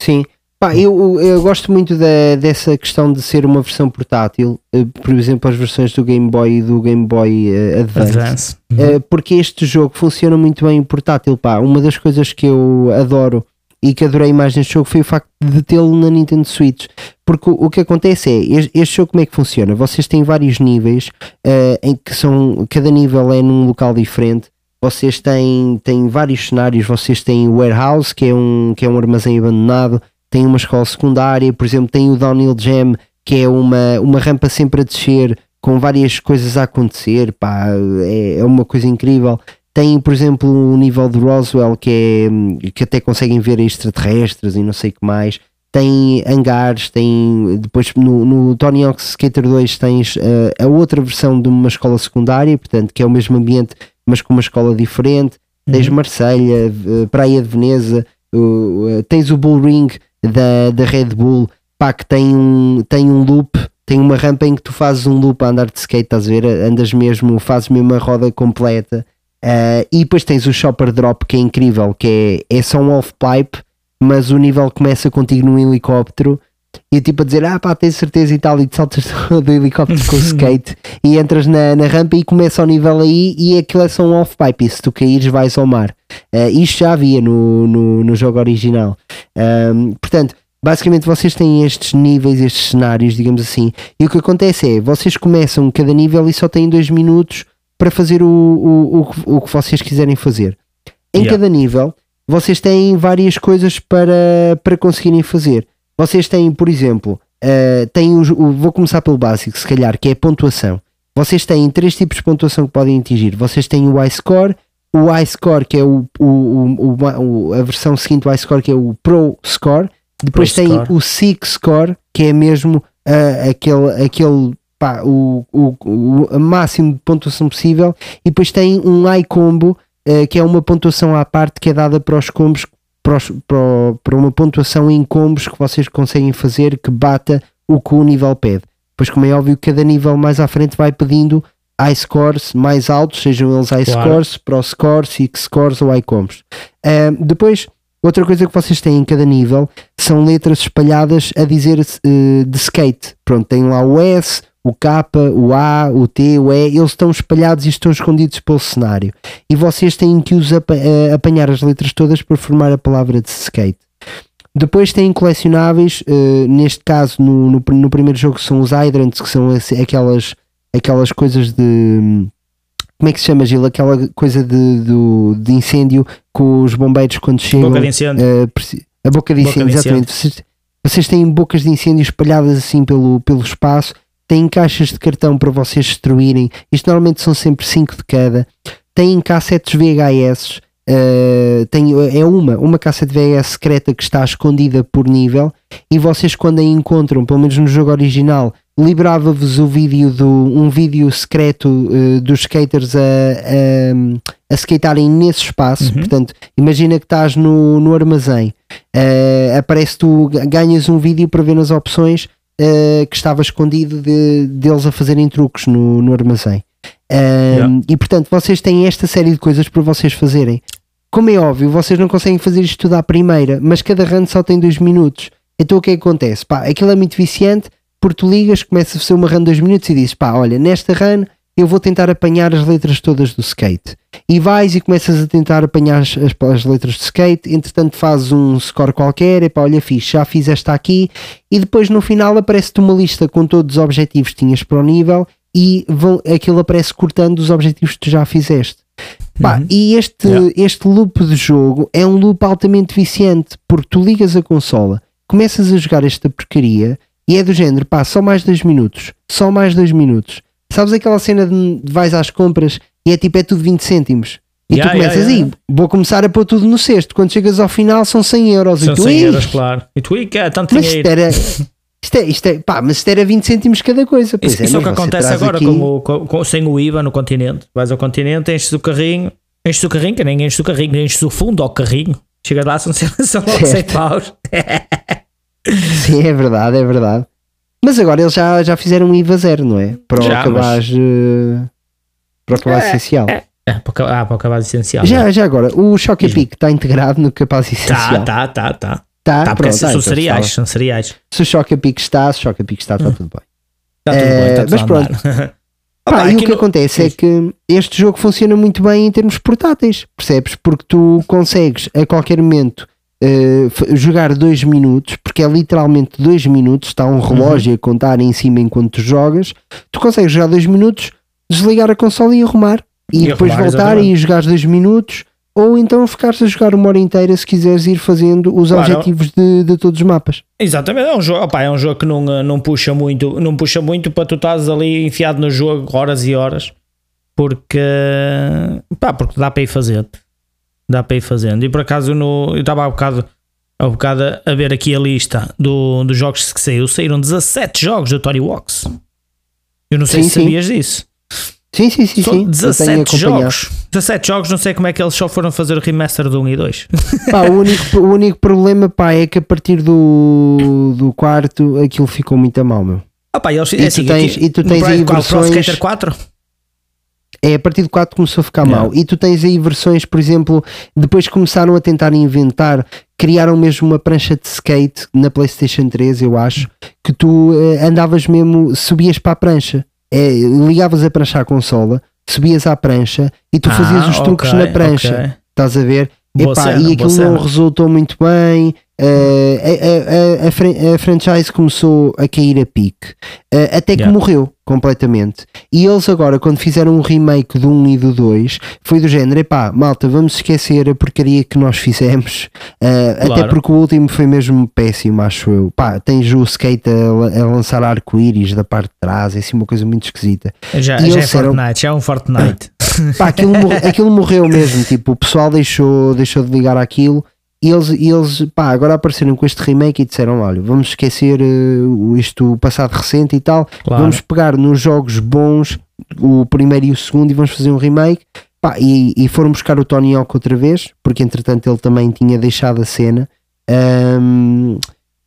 Sim. Pá, eu, eu gosto muito da, dessa questão de ser uma versão portátil, eh, por exemplo, as versões do Game Boy e do Game Boy eh, Advance. Advance. Eh, porque este jogo funciona muito bem em portátil. Pá. Uma das coisas que eu adoro e que adorei mais neste jogo foi o facto de tê-lo na Nintendo Switch. Porque o, o que acontece é, este, este jogo como é que funciona? Vocês têm vários níveis eh, em que são, cada nível é num local diferente. Vocês têm, têm vários cenários, vocês têm o warehouse, que é um, que é um armazém abandonado, tem uma escola secundária, por exemplo, tem o Downhill Jam, que é uma, uma rampa sempre a descer, com várias coisas a acontecer, pá, é, é uma coisa incrível. Tem, por exemplo, o nível de Roswell, que, é, que até conseguem ver extraterrestres e não sei o que mais. Tem hangares, tem depois no, no Tony Hawk's Skater 2 tens eh, a outra versão de uma escola secundária, portanto, que é o mesmo ambiente, mas com uma escola diferente. Tens Uhum. Marselha, eh, Praia de Veneza, o- eh, tens o Bull Ring da, da Red Bull, pá, que tem um, tem um loop, tem uma rampa em que tu fazes um loop a andar de skate, estás a ver? Andas mesmo, fazes mesmo a roda completa. Eh, e depois tens o Shopper Drop, que é incrível, que é, é só um off-pipe, mas o nível começa contigo num helicóptero. E tipo a dizer, ah pá, tens certeza e tal, e te saltas do, helicóptero com o skate e entras na, na rampa e começa o nível aí e aquilo é só um off-pipe, e se tu caíres vais ao mar. Eh, isto já havia no, no, no jogo original. Ahm, portanto, basicamente vocês têm estes níveis, estes cenários, digamos assim, e o que acontece é, vocês começam cada nível e só têm dois minutos para fazer o, o, o, que- o que vocês quiserem fazer. Em Yeah. cada nível, vocês têm várias coisas para, para conseguirem fazer. Vocês têm, por exemplo, eh, têm os- o- vou começar pelo básico, se calhar, que é a pontuação. Vocês têm três tipos de pontuação que podem atingir. Vocês têm o iScore, o iScore que é o, o, o- a versão seguinte do iScore que é o Pro Score. Depois Pro tem Score. o Six Score que é mesmo ah, aquele, aquele pá, o, o, o máximo de pontuação possível. E depois tem um iCombo eh, que é uma pontuação à parte que é dada para os combos para, os- para para uma pontuação em combos que vocês conseguem fazer que bata o que o nível pede. Pois como é óbvio, cada nível mais à frente vai pedindo iScores mais altos, sejam eles iScores, Pro Scores, Six Scores ou iCombos. Ah, depois, outra coisa que vocês têm em cada nível são letras espalhadas a dizer eh, de skate. Pronto, tem lá o S, o K, o A, o T, o E, eles estão espalhados e estão escondidos pelo cenário. E vocês têm que os eh, apanhar as letras todas para formar a palavra de skate. Depois têm colecionáveis, eh, neste caso no, no, no primeiro jogo são os hydrants, que são aquelas, aquelas coisas de. Como é que se chama, Gil? Aquela coisa de, do- de incêndio que os bombeiros quando chegam. Boca de incêndio. preci- a boca de Boca incêndio, de exatamente. Vocês, vocês têm bocas de incêndio espalhadas assim pelo, pelo espaço, têm caixas de cartão para vocês destruírem. Isto normalmente são sempre 5 de cada. Têm cassetes VHS Uh, tem, é uma, uma cassete VHS secreta que está escondida por nível e vocês quando a encontram, pelo menos no jogo original, liberava-vos o vídeo do um vídeo secreto uh, dos skaters a, a, a skatearem nesse espaço. Uhum. Portanto, imagina que estás no, no armazém, uh, aparece tu ganhas um vídeo para ver nas opções uh, que estava escondido de, deles a fazerem truques no, no armazém. Yeah. E portanto, vocês têm esta série de coisas para vocês fazerem. Como é óbvio, vocês não conseguem fazer isto tudo à primeira, mas cada run só tem dois minutos. Então o que é que acontece? Pá, aquilo é muito viciante porque tu ligas, começa a ser uma run de 2 minutos e dizes, pá, olha, nesta run eu vou tentar apanhar as letras todas do skate. E vais e começas a tentar apanhar as, as letras do skate, entretanto fazes um score qualquer, e pá, olha, fiz, já fiz esta aqui, e depois no final aparece-te uma lista com todos os objetivos que tinhas para o nível e vão, aquilo aparece cortando os objetivos que tu já fizeste. Uhum. E este, yeah. este loop de jogo é um loop altamente viciante, porque tu ligas a consola, começas a jogar esta porcaria e é do género, pá, só mais dois minutos, só mais dois minutos. Sabes aquela cena de vais às compras e é tipo, é tudo 20 cêntimos. E yeah, tu começas yeah, yeah. aí, vou começar a pôr tudo no cesto. Quando chegas ao final são 100 euros. São e tu, 100 euros, claro. E tu, é tanto mas dinheiro. Isto era, isto é, isto é, pá, mas isto era 20 cêntimos cada coisa. Pois isso, é, isso é o que acontece agora aqui... com, com, sem o IVA no continente. Vais ao continente, enches o carrinho, enches o carrinho, que nem enches o carrinho, enches o fundo ao carrinho. Chega lá, são, são logo 100 paus. Sim, é verdade, é verdade. Mas agora eles já, já fizeram um IVA zero, não é? Para já, o cabaz, mas... para o cabaz é, essencial. É, é, para, ah, para o cabaz essencial. Já, é. já agora, o Choque Pic está integrado no cabaz essencial. Tá, tá, tá, tá. Tá, tá pronto, são, então cereais, são cereais. Se o Choque Pic está, se o Choque Pic está, está hum. tudo bem. Está tudo bem, está tudo Mas pronto. Pá, e o que no... acontece é que este jogo funciona muito bem em termos portáteis, percebes? Porque tu consegues a qualquer momento uh, jogar dois minutos, porque é literalmente dois minutos, está um relógio uhum. a contar em cima enquanto tu jogas, tu consegues jogar dois minutos, desligar a consola e arrumar, e, e depois arrumar, voltar exatamente. e jogar dois minutos, ou então ficares a jogar uma hora inteira se quiseres ir fazendo os claro. objetivos de, de, todos os mapas. Exatamente, é um jogo, opa, é um jogo que não, eh, não puxa muito, não puxa muito para tu estás ali enfiado no jogo horas e horas, porque pá, porque dá para ir fazendo dá para ir fazendo. E por acaso no, eu estava há bocado, há bocado a ver aqui a lista do, dos jogos que saiu. Saíram 17 jogos do Tony Walks. Eu não sei sim, se sim. sabias disso. Sim, sim, sim. Sim. 17 jogos. 17 jogos, não sei como é que eles só foram fazer o remaster do 1 e 2. Pá, o, único, o único problema pá, é que a partir do, do quarto aquilo ficou muito a mal, meu. Ah, pá, eles, e, é assim, tu tens, aqui, e tu tens aí versões... Pro 4? É a partir do 4 começou a ficar yeah. mal. E tu tens aí versões, por exemplo, depois começaram a tentar inventar, criaram mesmo uma prancha de skate na PlayStation 3, eu acho, que tu uh, andavas mesmo, subias para a prancha, é, ligavas a prancha à consola, subias à prancha e tu fazias ah, os truques okay, na prancha. Okay. Estás a ver? Epá, cena, e aquilo não resultou muito bem. Uh, a, a, a, a, franchise começou a cair a pique uh, até que yeah. morreu completamente. E eles agora, quando fizeram um remake do 1 e do 2, foi do género: epá, malta, vamos esquecer a porcaria que nós fizemos, uh, claro. até porque o último foi mesmo péssimo, acho eu. Pá, tens o skate a, lançar arco-íris da parte de trás, é assim uma coisa muito esquisita. Já, já é Fortnite, já é um Fortnite. Pá, aquilo, aquilo morreu mesmo, tipo, o pessoal deixou, deixou de ligar aquilo e eles, eles pá, agora apareceram com este remake e disseram: olha, vamos esquecer uh, isto, o passado recente e tal, claro. vamos pegar nos jogos bons, o primeiro e o segundo, e vamos fazer um remake. Pá, e, e foram buscar o Tony Hawk outra vez, porque entretanto ele também tinha deixado a cena. Um,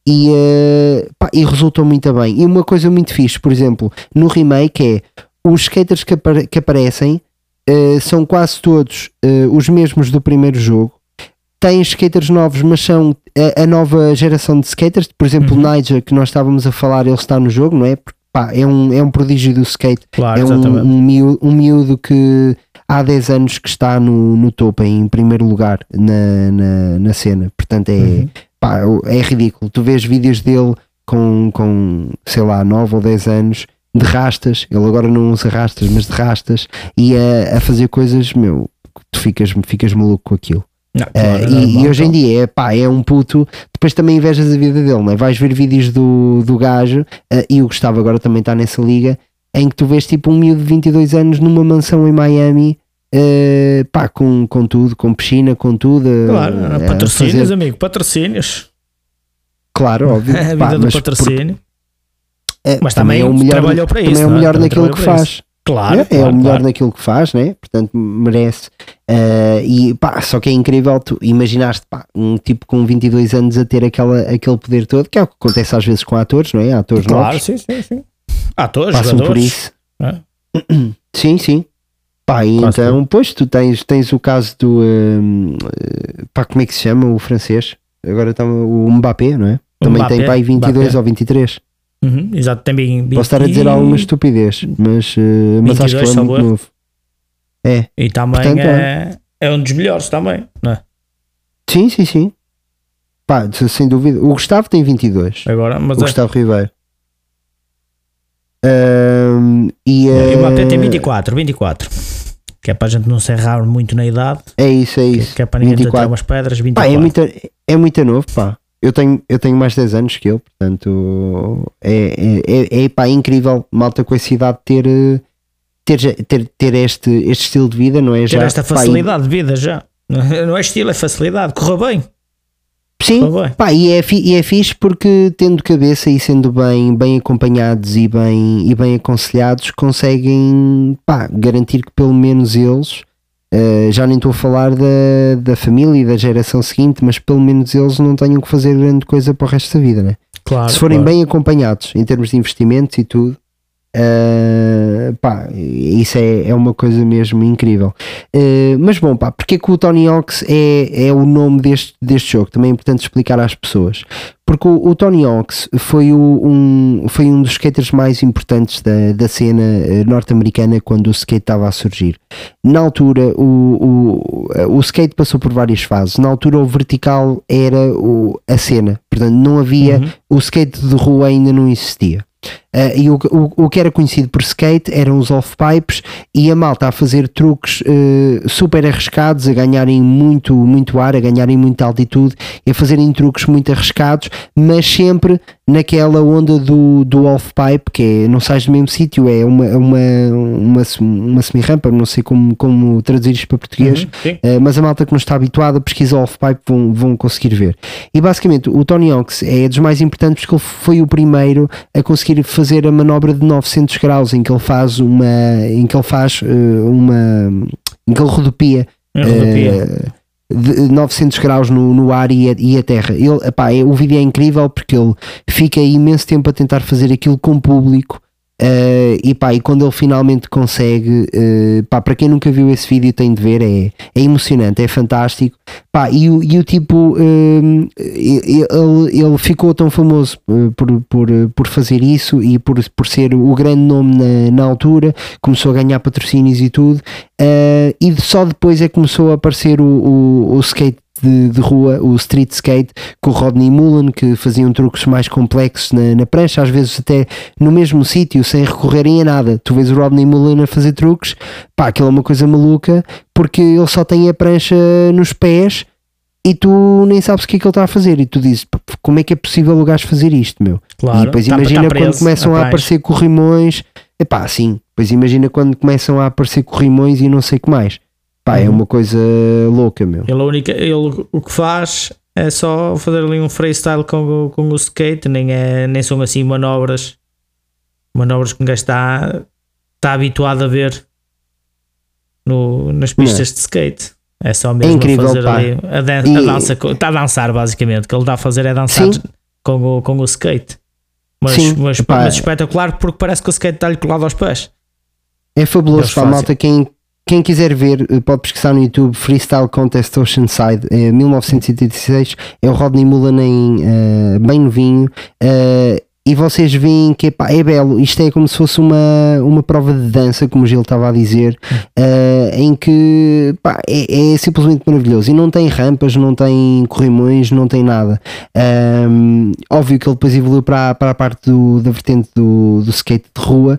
e, uh, pá, e resultou muito bem. E uma coisa muito fixe, por exemplo, no remake é os skaters que, apare que aparecem uh, são quase todos uh, os mesmos do primeiro jogo têm skaters novos, mas são a, a, nova geração de skaters. Por exemplo, uhum. o Niger, que nós estávamos a falar, ele está no jogo, não é? Pá, é, um, é um prodígio do skate. Claro, é um, um, miúdo, um miúdo que há 10 anos que está no, no topo, em primeiro lugar na, na, na cena. Portanto, é, uhum. pá, é ridículo. Tu vês vídeos dele com, com, sei lá, 9 ou 10 anos de rastas. Ele agora não usa rastas, mas de rastas e a, a fazer coisas, meu, tu ficas, ficas maluco com aquilo. Não, claro, uh, e, e, hoje em dia é, pá, é um puto. Depois também invejas a vida dele, não é? Vais ver vídeos do, do gajo, uh, e o Gustavo agora também está nessa liga, em que tu vês tipo um miúdo de 22 anos numa mansão em Miami uh, pá, com, com tudo, com piscina, com tudo. Claro, uh, patrocínios, fazer... amigo, patrocínios. Claro, óbvio. a vida pá, do patrocínio. É, mas também, também é o melhor, trabalhou para isso. Também é o é? melhor naquilo que faz. Isso. Claro, é, claro, é o melhor claro. naquilo que faz, né? portanto merece. Uh, e pá, só que é incrível tu imaginaste pá, um tipo com 22 anos a ter aquela, aquele poder todo, que é o que acontece às vezes com atores, não é? Atores claro, novos. sim, sim, sim. Atores, passam jogadores. por isso. É? Sim, sim. Pá, e Quase então, pois tu tens, tens o caso do um, pá, como é que se chama o francês? Agora está o Mbappé, não é? Também Mbappé, tem pá, aí 22 Mbappé. ou 23. Uhum, exato, tem bem, Posso estar a dizer alguma estupidez, mas, uh, mas acho que 22, ele é salvo muito erro. novo. É, E também Portanto, é, é um dos melhores também, não é? sim, sim, sim. Pá, sem dúvida. O Gustavo tem 22. Agora, mas o é. Gustavo Ribeiro. Ahm, e, o Mbappé tem 24, 24. Que é para a gente não se errar muito na idade, É isso, é que, isso. que é para ninguém ter 24. umas pedras, Pá, 24. é muito, é muito novo, pá. Eu tenho, eu tenho mais 10 anos que ele, portanto é, é, é, é, pá, incrível malta com essa idade ter, ter, ter, ter este, este estilo de vida, não é? ter Já, esta pá, facilidade de vida já. Não é estilo, é facilidade. Correu bem. sim, bem. pá, e, é, fi- e é fixe porque tendo cabeça e sendo bem, bem acompanhados e bem, e bem aconselhados, conseguem pá, garantir que pelo menos eles. Eh, já nem estou a falar da, da família e da geração seguinte, mas pelo menos eles não tenham que fazer grande coisa para o resto da vida, né? Claro. se forem claro. bem acompanhados em termos de investimentos e tudo, uh, pá, isso é, é uma coisa mesmo incrível. Uh, mas bom, pá, porque é que o Tony Hawks é, é o nome deste, deste jogo? Também é importante explicar às pessoas. Porque o, o Tony Hawks foi, o, um, foi um dos skaters mais importantes da, da cena eh, norte-americana quando o skate estava a surgir. Na altura, o, o, o skate passou por várias fases. Na altura, o vertical era o, a cena, portanto, não havia Uhum. o skate de rua ainda não existia. Ah, e o, o, o que era conhecido por skate eram os off-pipes e a malta a fazer truques eh, super arriscados, a ganharem muito, muito ar, a ganharem muita altitude e a fazerem truques muito arriscados, mas sempre naquela onda do, do off-pipe, que é não sais do mesmo sítio, é uma, uma, uma, uma semi-rampa, não sei como, como traduzir isto para português. Uhum. Uh, mas a malta que não está habituada a pesquisar off-pipe vão, vão conseguir ver. E basicamente o Tony Hawks é dos mais importantes porque ele foi o primeiro a conseguir fazer a manobra de 900 graus em que ele faz uma em que ele faz uh, uma em que ele rodopia eh, de 900 graus no, no ar e a, e a terra. Ele, epá, é- o vídeo é incrível porque ele fica imenso tempo a tentar fazer aquilo com o público. Eh, e pá, e quando ele finalmente consegue, eh, pá, para quem nunca viu esse vídeo tem de ver, é, é emocionante, é fantástico. Pá, e, o, e o tipo, eh, ele, ele ficou tão famoso eh, por, por, por fazer isso e por, por ser o grande nome na, na altura, começou a ganhar patrocínios e tudo, eh, e só depois é que começou a aparecer o, o, o skate de, de rua, o street skate, com o Rodney Mullen, que faziam truques mais complexos na, na prancha, às vezes até no mesmo sítio, sem recorrerem a nada. Tu vês o Rodney Mullen a fazer truques, pá, aquilo é uma coisa maluca, porque ele só tem a prancha nos pés e tu nem sabes o que é que ele está a fazer. E tu dizes, "Pá, como é que é possível o gajo fazer isto, meu? Claro. E depois Tá- imagina tá quando preso começam a aparecer corrimões. Epá, sim. Depois imagina quando começam a aparecer corrimões e não sei o que mais. Pá, é Uhum. uma coisa louca, meu. Ele, a única, ele o que faz é só fazer ali um freestyle com, o- com o skate, nem, é, nem são assim manobras, manobras que um gajo está, está habituado a ver no, nas pistas de skate. É só mesmo incrível, fazer pá. ali a, dan- E- a dança, está a dançar basicamente. O que ele está a fazer é dançar Sim. com o, com o skate. Mas, Sim, mas, mas espetacular porque parece que o skate está-lhe colado aos pés. É Eles fabuloso, pá, fazem. malta. Quem, quem quiser ver, eh, pode pesquisar no YouTube Freestyle Contest Oceanside, é 1986. É o Rodney Mullen em, eh, bem novinho. eh, e vocês veem que pá, é belo. Isto é como se fosse uma, uma prova de dança, como o Gil estava a dizer, eh, em que é, é simplesmente maravilhoso. E não tem rampas, não tem corrimões, não tem nada. Ahm, óbvio que ele depois evoluiu para, para a parte do- da vertente do, do skate de rua.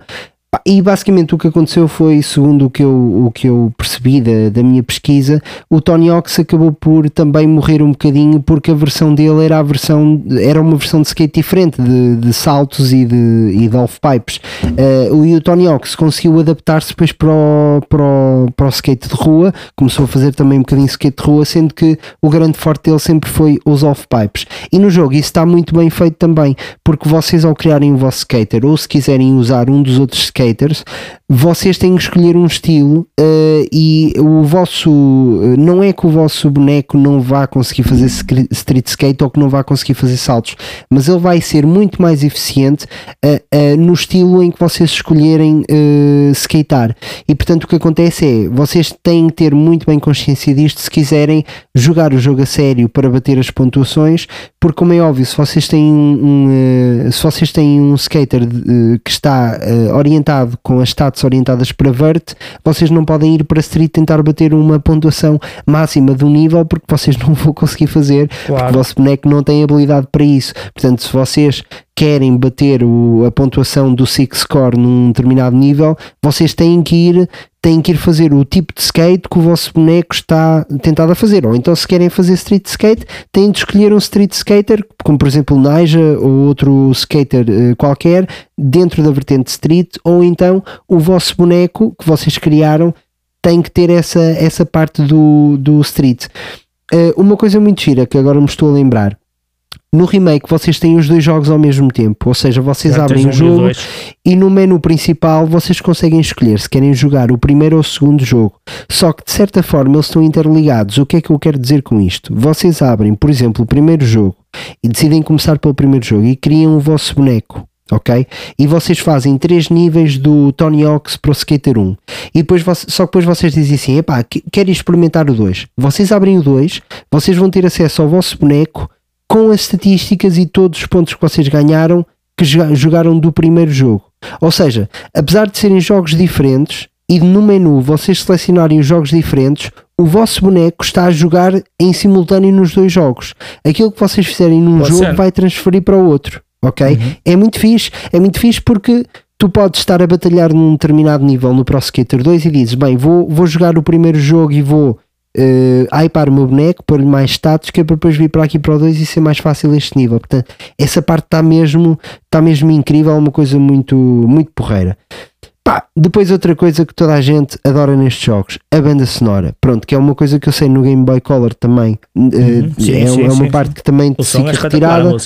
E basicamente o que aconteceu foi, segundo o que eu, o que eu percebi da, da minha pesquisa, o Tony Hawk acabou por também morrer um bocadinho porque a versão dele era a versão era uma versão de skate diferente, de, de saltos e de, e de off-pipes. Uh, e o Tony Hawk conseguiu adaptar-se depois para o, para, o, para o skate de rua, começou a fazer também um bocadinho de skate de rua, sendo que o grande forte dele sempre foi os off-pipes. E no jogo isso está muito bem feito também, porque vocês ao criarem o vosso skater, ou se quiserem usar um dos outros skaters, vocês têm que escolher um estilo uh, e o vosso não é que o vosso boneco não vá conseguir fazer street skate ou que não vá conseguir fazer saltos, mas ele vai ser muito mais eficiente uh, uh, no estilo em que vocês escolherem skatear. E portanto o que acontece é vocês têm que ter muito bem consciência disto se quiserem jogar o jogo a sério para bater as pontuações, porque como é óbvio, se vocês têm um, um se vocês têm um skater que está orientado com as stats orientadas para vert, vocês não podem ir para street tentar bater uma pontuação máxima de um nível porque vocês não vão conseguir fazer, claro. porque o vosso boneco não tem habilidade para isso. Portanto, se vocês querem bater o, a pontuação do Six Score num determinado nível, vocês têm que ir têm que ir fazer o tipo de skate que o vosso boneco está tentado a fazer. Ou então, se querem fazer street skate, têm de escolher um street skater, como por exemplo o Naja ou outro skater uh, qualquer, dentro da vertente street, ou então o vosso boneco que vocês criaram tem que ter essa, essa parte do, do street. Uh, uma coisa muito gira que agora me estou a lembrar. No remake vocês têm os dois jogos ao mesmo tempo, ou seja, vocês Já abrem o jogo e no menu principal vocês conseguem escolher se querem jogar o primeiro ou o segundo jogo. Só que de certa forma eles estão interligados. O que é que eu quero dizer com isto? Vocês abrem, por exemplo, o primeiro jogo e decidem começar pelo primeiro jogo e criam o vosso boneco ok? E vocês fazem três níveis do Tony Hawk's Pro Skater 1 e depois só que depois vocês dizem assim, epá, quero experimentar o 2 vocês abrem o 2, vocês vão ter acesso ao vosso boneco com as estatísticas e todos os pontos que vocês ganharam que jogaram do primeiro jogo ou seja, apesar de serem jogos diferentes e no menu vocês selecionarem os jogos diferentes, o vosso boneco está a jogar em simultâneo nos dois jogos. Aquilo que vocês fizerem num Pode jogo ser. vai transferir para o outro ok? Uhum. É muito fixe, é muito fixe porque tu podes estar a batalhar num determinado nível no Pro Skater 2 e dizes, bem, vou, vou jogar o primeiro jogo e vou uh, hypar o meu boneco, pôr-lhe mais status, que é para depois vir para aqui para o 2 e ser mais fácil este nível. Portanto, essa parte está mesmo, está mesmo incrível, é uma coisa muito, muito porreira. Pá, depois outra coisa que toda a gente adora nestes jogos, a banda sonora. Pronto, que é uma coisa que eu sei no Game Boy Color também. Uhum, uh, sim, é, sim, é, uma sim, parte que também fica é retirada.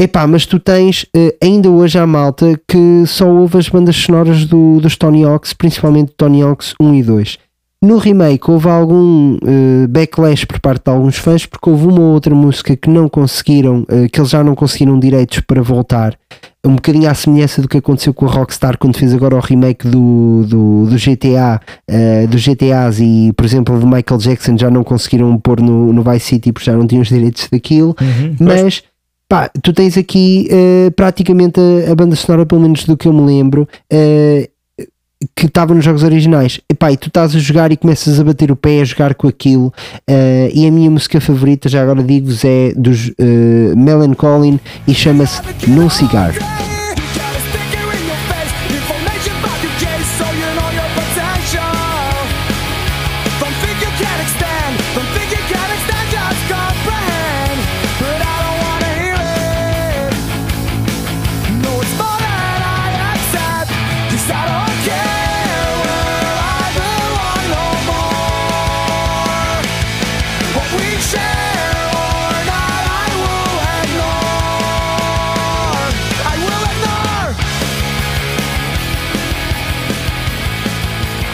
Epá, mas tu tens uh, ainda hoje a malta que só ouve as bandas sonoras do, dos Tony Hawks, principalmente Tony Hawks 1 e 2. No remake houve algum uh, backlash por parte de alguns fãs porque houve uma ou outra música que não conseguiram, uh, que eles já não conseguiram direitos para voltar. Um bocadinho à semelhança do que aconteceu com a Rockstar quando fez agora o remake do, do, do GTA, uh, dos GTAs e, por exemplo, do Michael Jackson já não conseguiram pôr no, no Vice City porque já não tinham os direitos daquilo. Uhum, mas Pá, tu tens aqui uh, praticamente a, a, banda sonora, pelo menos do que eu me lembro, uh, que estava nos jogos originais. E, pá, e tu estás a jogar e começas a bater o pé a jogar com aquilo. Uh, e a minha música favorita, já agora digo-vos, é dos uh, Melancholy e chama-se No Cigar.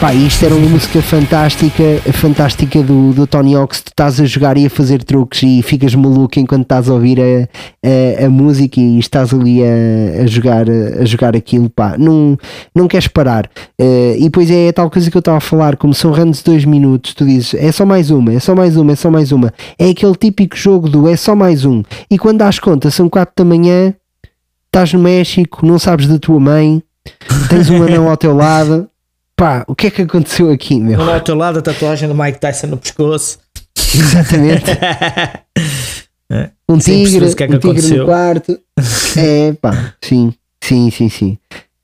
Pá, isto era uma música fantástica, fantástica do, do Tony Hawk. Tu estás a jogar e a fazer truques e ficas maluco enquanto estás a ouvir a, a, a música e estás ali a, a, jogar, a jogar aquilo. Pá, não, não queres parar. Uh, e depois é, a tal coisa que eu estava a falar, como são runs de 2 minutos, tu dizes é só mais uma, é só mais uma, é só mais uma. É aquele típico jogo do é só mais um. E quando dás conta, são 4 da manhã, estás no México, não sabes da tua mãe, tens um anão ao teu lado pá, o que é que aconteceu aqui, meu? Ao outro lado a tatuagem do Mike Tyson no pescoço. Exatamente. um tigre, que é que um tigre no quarto. É, pá, sim, sim, sim, sim.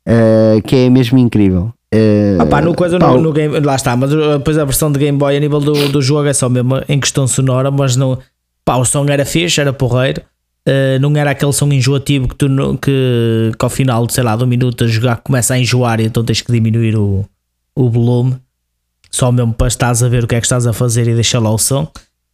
uh, que é mesmo incrível. Uh, ah, no coisa no, no, game, lá está, mas depois a versão de Game Boy a nível do, do jogo é só mesmo em questão sonora, mas não, pá, o som era fixe, era porreiro, uh, não era aquele som enjoativo que tu que, que ao final, sei lá, de um minuto a jogar começa a enjoar e então tens que diminuir o, o volume, só mesmo para estás a ver o que é que estás a fazer e deixar lá o som.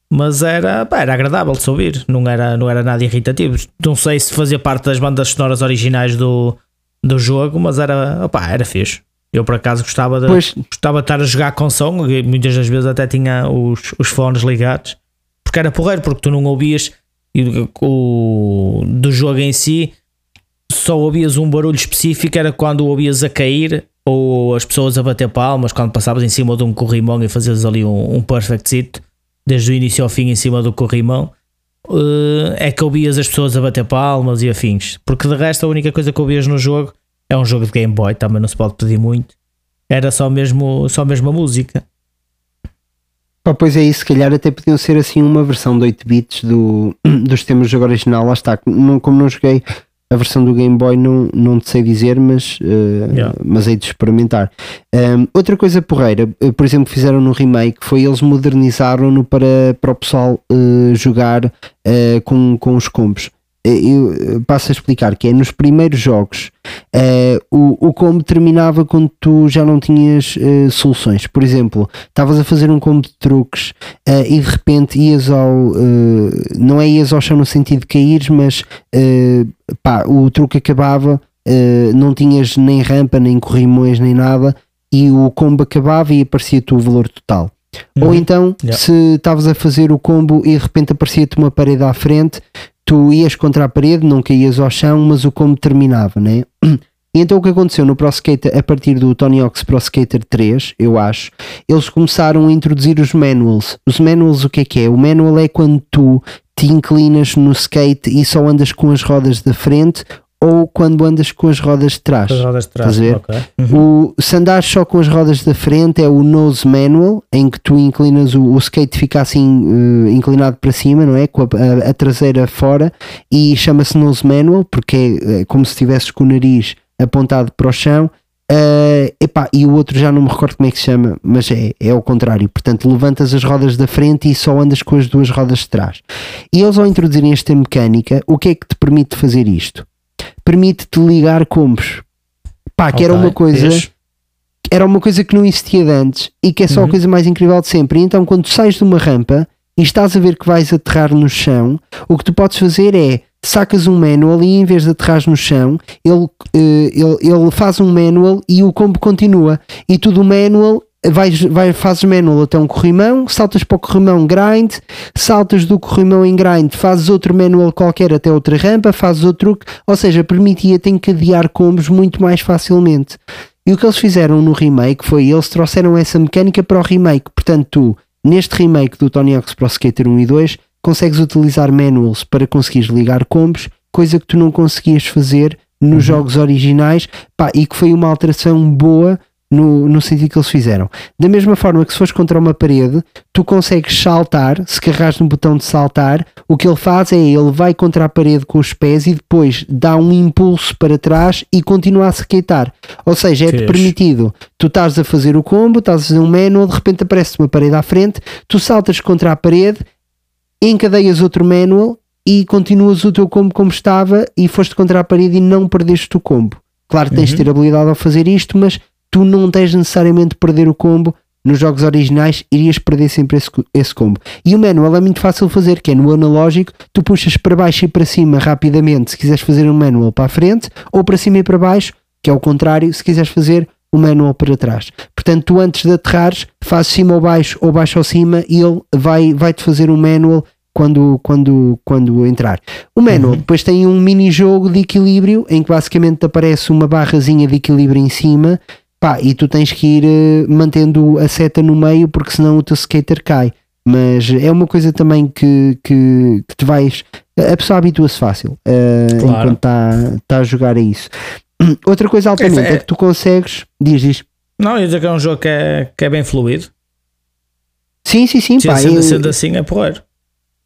Mas era, pá, era agradável de se ouvir, não era, não era nada irritativo. Não sei se fazia parte das bandas sonoras originais do, do jogo, mas era, opá, era fixe. Eu por acaso gostava de, pois. gostava de estar a jogar com som, e muitas das vezes até tinha os, os fones ligados, porque era porreiro, porque tu não ouvias o, do jogo em si, só ouvias um barulho específico, era quando ouvias a cair ou as pessoas a bater palmas, quando passavas em cima de um corrimão e fazias ali um, um perfect sit, desde o início ao fim em cima do corrimão. Uh, é que ouvias as pessoas a bater palmas e afins, porque de resto a única coisa que ouvias no jogo é um jogo de Game Boy, também não se pode pedir muito. Era só mesmo, só mesmo a música. Pois é isso, se calhar até podiam ser assim uma versão de 8 bits do, dos temas do jogo original, lá está, como não joguei a versão do Game Boy não, não te sei dizer, mas, uh, yeah. mas hei de experimentar. Um, outra coisa porreira, eh, por exemplo, que fizeram no remake foi eles modernizaram-no para, para o pessoal uh, jogar uh, com, com os combos. Eu passo a explicar que é nos primeiros jogos Uh, o, o combo terminava quando tu já não tinhas uh, soluções. Por exemplo, estavas a fazer um combo de truques uh, e de repente ias ao. não é ias ao chão no sentido de caíres, mas pá, o truque acabava, não tinhas nem rampa, nem corrimões, nem nada, e o combo acabava e aparecia-te o valor total. Uhum. Ou então, yeah. se estavas a fazer o combo e de repente aparecia-te uma parede à frente, tu ias contra a parede, não caías ao chão, mas o combo terminava, né? E então o que aconteceu no Pro Skater, a partir do Tony Hawk's Pro Skater 3, eu acho, eles começaram a introduzir os manuals. Os manuals o que é que é? O manual é quando tu te inclinas no skate e só andas com as rodas da frente ou quando andas com as rodas de trás. As rodas de trás, okay. uhum. O, se andares só com as rodas da frente é o nose manual, em que tu inclinas o, o skate fica assim uh, inclinado para cima, não é? Com a, a, a traseira fora e chama-se nose manual porque é, é como se estivesses com o nariz apontado para o chão. Uh, epá, e o outro já não me recordo como é que se chama, mas é, é ao contrário. Portanto, levantas as rodas da frente e só andas com as duas rodas de trás. E eles, ao introduzirem esta mecânica, o que é que te permite fazer isto? Permite-te ligar combos. Pá, que okay, era uma coisa. Era uma coisa que não existia de antes e que é só uhum. a coisa mais incrível de sempre. E então, quando tu sais de uma rampa e estás a ver que vais aterrar no chão, o que tu podes fazer é sacas um manual e em vez de aterrar no chão, ele, uh, ele, ele faz um manual e o combo continua. E tudo o manual vais, vai, fazes manual até um corrimão, saltas para o corrimão grind, saltas do corrimão em grind, fazes outro manual qualquer até outra rampa, fazes outro truque, ou seja, permitia-te encadear combos muito mais facilmente. E o que eles fizeram no remake foi eles trouxeram essa mecânica para o remake. Portanto, tu, neste remake do Tony Hawk's Pro Skater 1 e 2, consegues utilizar manuals para conseguires ligar combos, coisa que tu não conseguias fazer nos uhum. jogos originais, pá, e que foi uma alteração boa no, no sentido que eles fizeram. Da mesma forma que se fores contra uma parede, tu consegues saltar, se carregas no botão de saltar, o que ele faz é ele vai contra a parede com os pés e depois dá um impulso para trás e continua a se queitar. Ou seja, é-te permitido. Tu estás a fazer o combo, estás a fazer um manual, de repente aparece uma parede à frente, tu saltas contra a parede, encadeias outro manual e continuas o teu combo como estava e foste contra a parede e não perdeste o combo. Claro, tens uhum. de ter habilidade ao fazer isto, mas tu não tens necessariamente de perder o combo. Nos jogos originais irias perder sempre esse, esse combo. E o manual é muito fácil de fazer, que é no analógico, tu puxas para baixo e para cima rapidamente se quiseres fazer um manual para a frente, ou para cima e para baixo, que é o contrário, se quiseres fazer o manual para trás. Portanto, tu antes de aterrares, fazes cima ou baixo ou baixo ou cima e ele vai, vai-te fazer um manual quando, quando, quando entrar. O manual uhum. depois tem um mini jogo de equilíbrio em que basicamente aparece uma barrazinha de equilíbrio em cima Pá, e tu tens que ir uh, mantendo a seta no meio porque senão o teu skater cai. Mas é uma coisa também que, que, que te vais. A pessoa habitua-se fácil uh, claro. enquanto está tá a jogar a isso. Outra coisa altamente é, é, é que tu consegues. Diz, diz. Não, ia dizer que é um jogo que é, que é bem fluido. Sim, sim, sim. Pá, sendo, sendo assim é porreiro.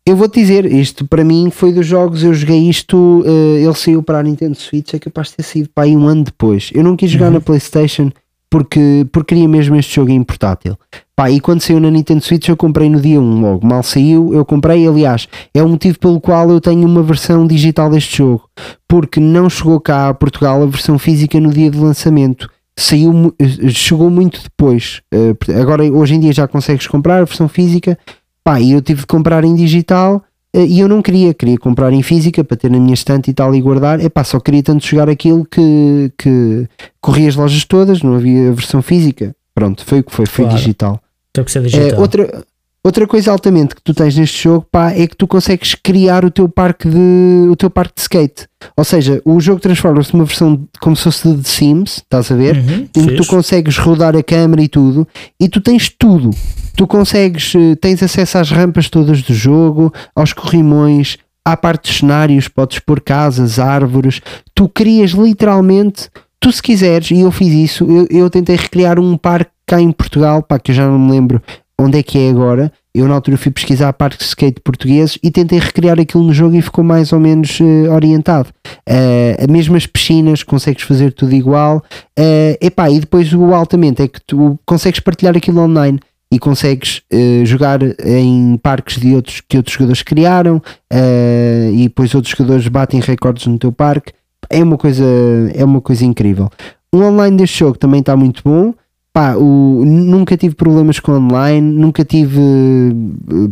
Eu vou-te dizer, isto para mim foi dos jogos, eu joguei isto, uh, ele saiu para a Nintendo Switch, é capaz de ter saído para aí um ano depois. Eu não quis jogar uhum. na Playstation porque, porque queria mesmo este jogo em portátil. Pá, e quando saiu na Nintendo Switch eu comprei no dia 1 logo, mal saiu, eu comprei, aliás, é o motivo pelo qual eu tenho uma versão digital deste jogo, porque não chegou cá a Portugal a versão física no dia de lançamento. Saiu, chegou muito depois. Uh, agora, hoje em dia já consegues comprar a versão física, Pá, e eu tive de comprar em digital eh, e eu não queria, queria comprar em física para ter na minha estante e tal e guardar. É pá, só queria tanto jogar aquilo que, que corria as lojas todas, não havia versão física. Pronto, foi o que foi, foi claro. digital. Tem que ser digital. É, outra, Outra coisa altamente que tu tens neste jogo pá, é que tu consegues criar o teu parque de o teu parque de skate. Ou seja, o jogo transforma-se numa versão como se fosse de The Sims, estás a ver? Uhum, em que tu consegues rodar a câmera e tudo, e tu tens tudo. Tu consegues, eh, tens acesso às rampas todas do jogo, aos corrimões, à parte de cenários, podes pôr casas, árvores. Tu crias literalmente, tu se quiseres, e eu fiz isso, eu, eu tentei recriar um parque cá em Portugal, pá, que eu já não me lembro onde é que é agora. Eu na altura fui pesquisar parques de skate portugueses e tentei recriar aquilo no jogo e ficou mais ou menos uh, orientado. Uh, mesmo as piscinas, consegues fazer tudo igual. Uh, epá, e depois o altamente é que tu consegues partilhar aquilo online e consegues uh, jogar em parques de outros que outros jogadores criaram uh, e depois outros jogadores batem recordes no teu parque. É uma coisa, é uma coisa incrível. O online deste jogo também está muito bom pá, o, nunca tive problemas com online, nunca tive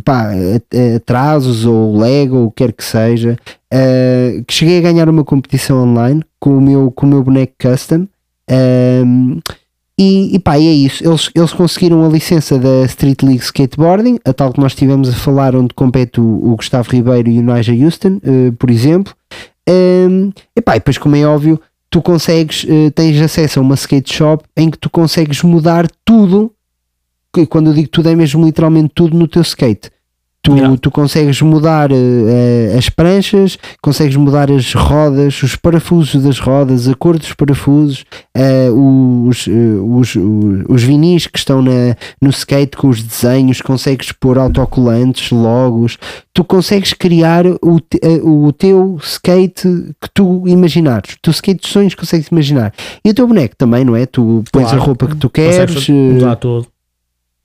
pá, atrasos ou lag ou o que quer que seja. Uh, cheguei a ganhar uma competição online com o meu, com o meu boneco custom. Uh, e, e pá, e é isso. Eles, eles conseguiram a licença da Street League Skateboarding, a tal que nós estivemos a falar, onde compete o, o Gustavo Ribeiro e o Nigel Houston, uh, por exemplo. Um, e pá, e depois, como é óbvio, tu consegues, uh, tens acesso a uma skate shop em que tu consegues mudar tudo, que quando eu digo tudo é mesmo literalmente tudo no teu skate. Tu, yeah. tu consegues mudar uh, as pranchas, consegues mudar as rodas, os parafusos das rodas, a cor dos parafusos, uh, os, uh, os, os, vinis que estão na, no skate com os desenhos, consegues pôr autocolantes, logos, tu consegues criar o, o teu skate que tu imaginares, o teu skate de sonhos consegues imaginar. E o teu boneco também, não é? Tu pões claro. a roupa que tu queres, mudar tudo.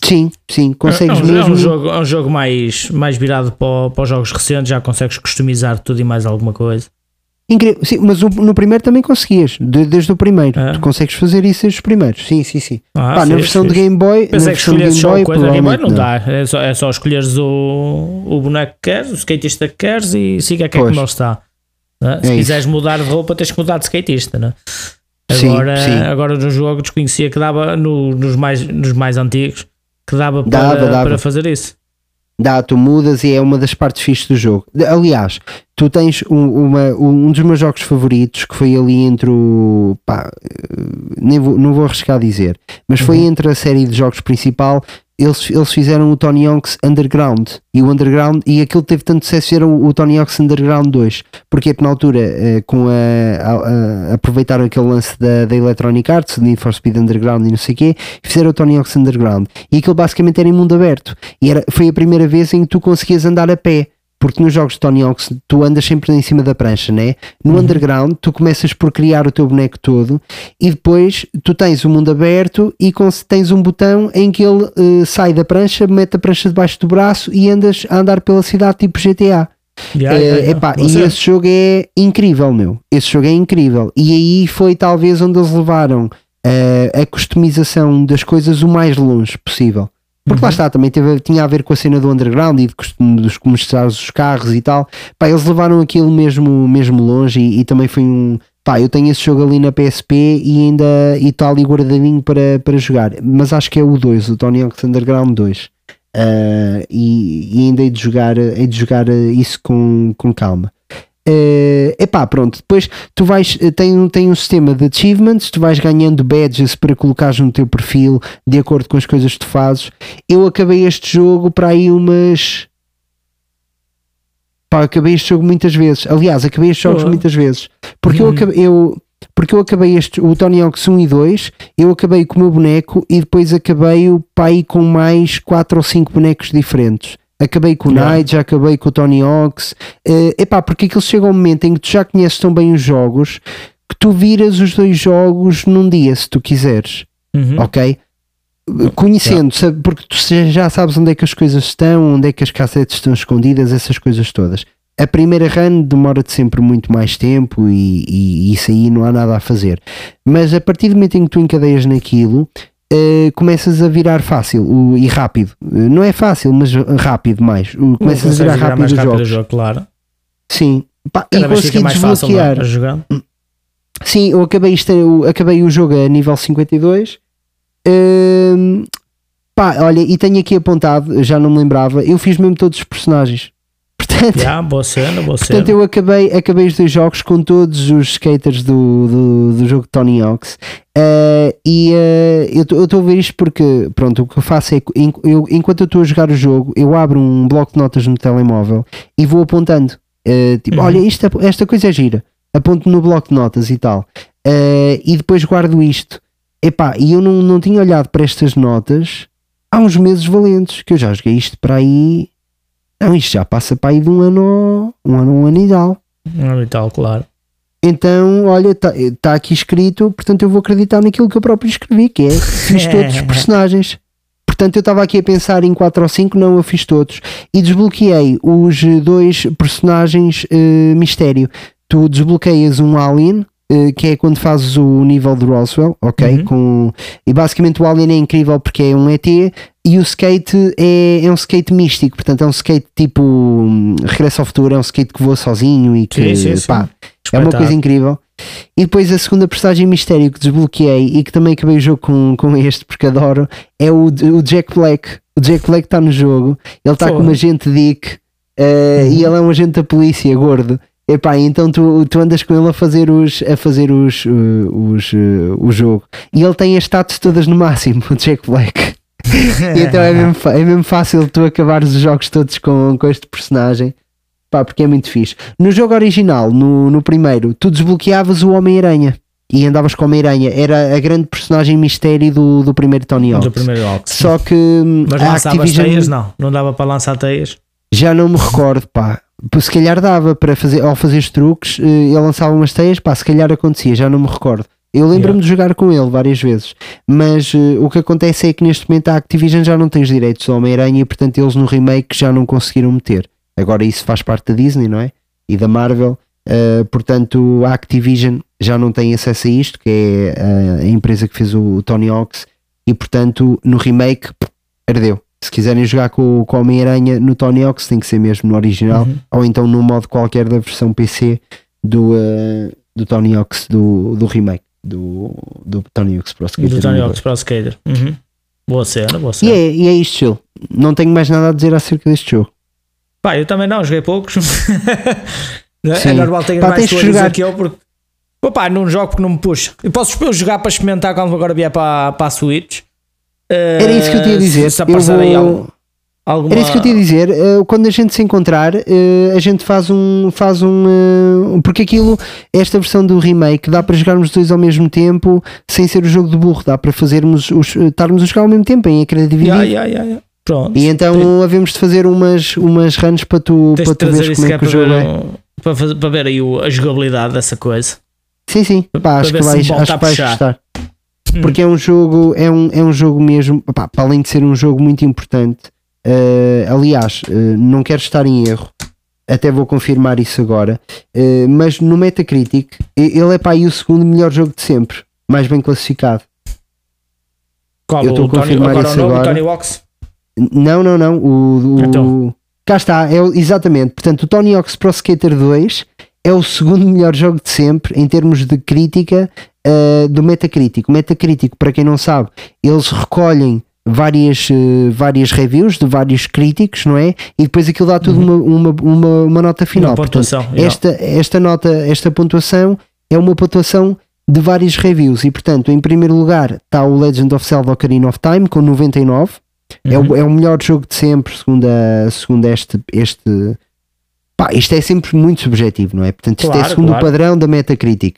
Sim, sim, consegues é, é, mesmo. É um jogo, é um jogo mais, mais virado para, para os jogos recentes, já consegues customizar tudo e mais alguma coisa. Incrível, sim, mas no primeiro também conseguias, de, desde o primeiro. É. Tu consegues fazer isso desde os primeiros. Sim, sim, sim. Ah, Pá, na versão fixe. de Game Boy. Mas é que escolheres só coisa Game Boy não, não, dá. É só, é só escolheres o, o boneco que queres, o skatista que queres e siga que é como ele está. É? Se é quiseres isso. mudar de roupa, tens que mudar de skatista, não Agora, sim, sim. agora no jogo desconhecia que dava no, nos, mais, nos mais antigos que dava, dava para, dava. para fazer isso. Dá, tu mudas e é uma das partes fixas do jogo. Aliás, tu tens um, uma, um dos meus jogos favoritos que foi ali entre o. Pá, nem vou, não vou arriscar a dizer, mas foi uhum. entre a série de jogos principal eles, eles fizeram o Tony Hawk's Underground e o Underground e aquilo teve tanto sucesso era o, o Tony Hawk's Underground 2 porque é na altura uh, com a, a, a, aproveitaram aquele lance da, da Electronic Arts, Need for Speed Underground e não sei o quê, e fizeram o Tony Hawk's Underground e aquilo basicamente era em mundo aberto e era, foi a primeira vez em que tu conseguias andar a pé porque nos jogos de Tony Hawk tu andas sempre em cima da prancha, né? No uhum. underground tu começas por criar o teu boneco todo e depois tu tens o mundo aberto e tens um botão em que ele uh, sai da prancha, mete a prancha debaixo do braço e andas a andar pela cidade tipo GTA. Yeah, yeah, yeah. Epá, e esse jogo é incrível, meu. Esse jogo é incrível. E aí foi talvez onde eles levaram uh, a customização das coisas o mais longe possível. Porque uhum. lá está, também teve, tinha a ver com a cena do underground e de, dos começar os carros e tal. Pá, eles levaram aquilo mesmo, mesmo longe e, e, também foi um. Pá, eu tenho esse jogo ali na PSP e ainda está ali guardadinho para, para jogar. Mas acho que é o 2, o Tony Hawk's Underground 2. Uh, ah, e, e, ainda hei de jogar, hei de jogar isso com, com calma. Uh, epá, pronto, depois tu vais, eh, tem, tem um sistema de achievements, tu vais ganhando badges para colocares no teu perfil de acordo com as coisas que tu fazes. Eu acabei este jogo para aí umas. Pá, acabei este jogo muitas vezes. Aliás, acabei estes jogos oh. muitas vezes. Porque uhum. eu acabei. Eu, porque eu acabei este, o Tony Hawk's 1 e 2, eu acabei com o meu boneco e depois acabei o pai com mais 4 ou 5 bonecos diferentes Acabei com o Yeah. Knight, já acabei com o Tony Hawks. Uh, epá, porque aquilo chega um momento em que tu já conheces tão bem os jogos que tu viras os dois jogos num dia, se tu quiseres, Uhum. ok? Conhecendo, sabe, porque tu já- sabes onde é que as coisas estão, onde é que as cassetes estão escondidas, essas coisas todas. A primeira run demora-te sempre muito mais tempo e, e isso aí não há nada a fazer. Mas a partir do momento em que tu encadeias naquilo, eh, começas a virar fácil e rápido. Eh, não é fácil, mas rápido mais. Começas a virar virar rápido mais os rápido o jogos. jogo, claro. Sim. Pá, e Cada consegui fácil é? desbloquear. a jogar. Sim, eu acabei, isto, eu acabei o jogo a nível 52. Hum, pá, olha, e tenho aqui apontado, já não me lembrava, eu fiz mesmo todos os personagens. Portanto, Já, boa cena, boa portanto cena. eu acabei, acabei os dois jogos com todos os skaters do, do, do jogo de Tony Hawks. Eh, e eh, eu estou a ver isto porque, pronto, o que eu faço é eu- enquanto eu estou a jogar o jogo, eu abro um bloco de notas no telemóvel e vou apontando. Eh, tipo, Uhum. olha, isto, esta coisa é gira. Aponto no bloco de notas e tal. E depois guardo isto. Epá, e eu não, não tinha olhado para estas notas há uns meses valentes, que eu já joguei isto para aí. Não, isto já passa para aí de um ano, um ano, um ano e tal. Ah, E tal, claro. Então, olha, está tá aqui escrito, portanto eu vou acreditar naquilo que eu próprio escrevi, que é fiz todos os personagens. Portanto, eu estava aqui a pensar em 4 ou 5, não, eu fiz todos. E desbloqueei os dois personagens eh, mistério. Tu desbloqueias um alien, que é quando fazes o nível de Roswell, ok? Uhum. Com, e basicamente o alien é incrível porque é um ET e o skate é, é um skate místico, portanto é um skate tipo hum, Regresso ao Futuro, é um skate que voa sozinho e que Sim, sim, sim. pá, é uma coisa incrível. E depois a segunda personagem mistério que desbloqueei e que também acabei o jogo com, com este porque adoro é o, o Jack Black. O Jack Black está no jogo, ele está Pô. como agente Dick eh, Uhum. e ele é um agente da polícia gordo. Epá, então tu, tu andas com ele a fazer os a fazer os, uh, os, uh, o jogo e ele tem as status todas no máximo, o Jack Black. E então é mesmo, é mesmo fácil tu acabares os jogos todos com, com este personagem. Pá, porque é muito fixe. No jogo original, no, no primeiro, tu desbloqueavas o Homem-Aranha e andavas com o Homem-Aranha. Era a grande personagem mistério do, do primeiro Tony Hawk. Do primeiro Ox. Só que hum, Mas lançavas Activision teias? Não, não dava para lançar teias. já não me recordo, pá. Se calhar dava para fazer, ao fazer os truques, eh, ele lançava umas teias, pá, se calhar acontecia, já não me recordo. Eu lembro-me de jogar com ele várias vezes, mas eh, o que acontece é que neste momento a Activision já não tem os direitos do Homem-Aranha e portanto eles no remake já não conseguiram meter. Agora isso faz parte da Disney, não é? E da Marvel, eh, portanto a Activision já não tem acesso a isto, que é a empresa que fez o, o Tony Hawks, e portanto no remake pff, ardeu. Se quiserem jogar com, o- com Homem-Aranha no Tony Hawks, tem que ser mesmo no original, Uhum. ou então no modo qualquer da versão PC do, eh, do Tony Hawks do, do remake do, do Tony Hawk's Pro Skater Do Tony 1 e Hawk's Pro Skater. Uhum. Boa cena, boa E cena. é, e é isto, Gil. Não tenho mais nada a dizer acerca deste jogo. Pá, eu também não, joguei poucos. é Sim. normal ter Pá, mais coisas jogar. que eu porque. Opa, não jogo porque não me puxa. Eu posso jogar para experimentar quando agora vier para, para a Switch. Era isso que eu te ia dizer. Se Eu aparecer aí vou- algum- alguma... Era isso que eu te ia dizer. eh, quando a gente se encontrar, eh, a gente faz um. Faz um porque aquilo, esta versão do remake, dá para jogarmos dois ao mesmo tempo sem ser o jogo de burro. Dá para fazermos os, estarmos a jogar ao mesmo tempo em ecrã dividido. Ya, ya, ya. Pronto. E então havemos de fazer umas, umas runs para tu, Tens para tu veres como é que o jogo ver, é. para, fazer- para ver aí a jogabilidade dessa coisa. Sim, sim. Pá, acho que se vais, acho a que vais gostar. Hum. Porque é um jogo, é um, é um jogo mesmo, pá, para além de ser um jogo muito importante, eh, aliás, eh, não quero estar em erro, até vou confirmar isso agora, eh, mas no Metacritic ele é para aí o segundo melhor jogo de sempre, mais bem classificado. Qual? Eu estou a Tony, confirmar agora isso agora. Tony Hawk's? Não, não, não. O, o- Então. Cá está, é, exatamente. Portanto, o Tony Hawk's Pro Skater 2 é o segundo melhor jogo de sempre em termos de crítica eh, do Metacritic. O Metacritic, para quem não sabe, eles recolhem várias, eh, várias reviews de vários críticos, não é? E depois aquilo dá tudo uma, uma, uma, uma nota final. Uma Portanto, pontuação. ya. esta, esta nota, esta pontuação é uma pontuação de vários reviews e portanto em primeiro lugar está o Legend of Zelda Ocarina of Time com 99 é, Uhum. o, é o melhor jogo de sempre segundo, a, segundo este, este pá, isto é sempre muito subjetivo não é? portanto isto é Claro, segundo claro. o padrão da Metacritic